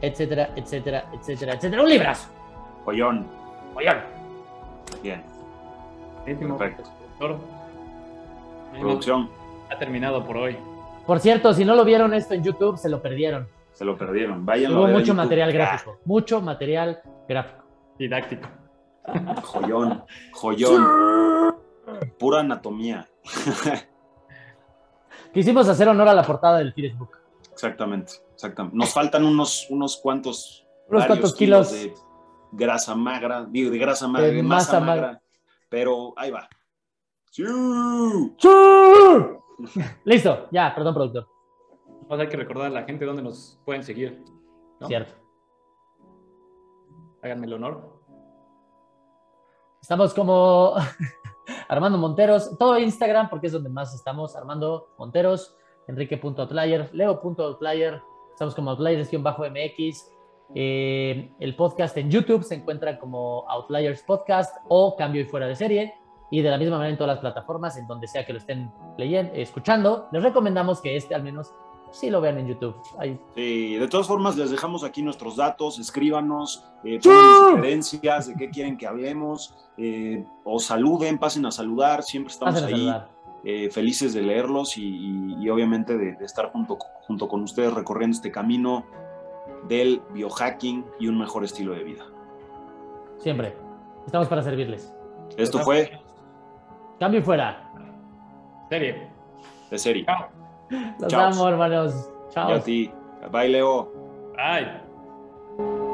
etcétera, etcétera, etcétera, etcétera. Un librazo. Pollón. Pollón. Bien. Perfecto. Producción. Ha terminado por hoy. Por cierto, si no lo vieron esto en YouTube, se lo perdieron. Se lo perdieron. Vayan Hubo mucho material gráfico. Mucho material gráfico. Didáctico. Joyón, joyón. Pura anatomía. Quisimos hacer honor a la portada del Facebook. Exactamente, exactamente. Nos faltan unos, unos cuantos, unos cuantos kilos, de grasa magra, digo, de grasa magra, de, masa, magra, pero ahí va. Listo, ya, perdón, productor. Hay que recordar a la gente dónde nos pueden seguir. Cierto. Háganme el honor. Estamos como Armando Monteros, todo Instagram, porque es donde más estamos. Armando Monteros, Enrique.outlier, Leo.outlier, estamos como Outliers-MX. Eh, el podcast en YouTube se encuentra como Outliers Podcast o Cambio y Fuera de Serie. Y de la misma manera en todas las plataformas, en donde sea que lo estén leyendo, escuchando, les recomendamos que este al menos sí lo vean en YouTube. Sí, de todas formas, les dejamos aquí nuestros datos, escríbanos, eh, pongan sugerencias de qué quieren que hablemos, eh, o saluden, pasen a saludar, siempre estamos ahí. Eh, felices de leerlos y, obviamente de, estar junto, junto con ustedes recorriendo este camino del biohacking y un mejor estilo de vida. Siempre. Estamos para servirles. Esto fue Cambio y fuera. Serie. De serie. Chao. Los Chao. amo, hermanos. Chao. Y a ti. Bye, Leo. Bye.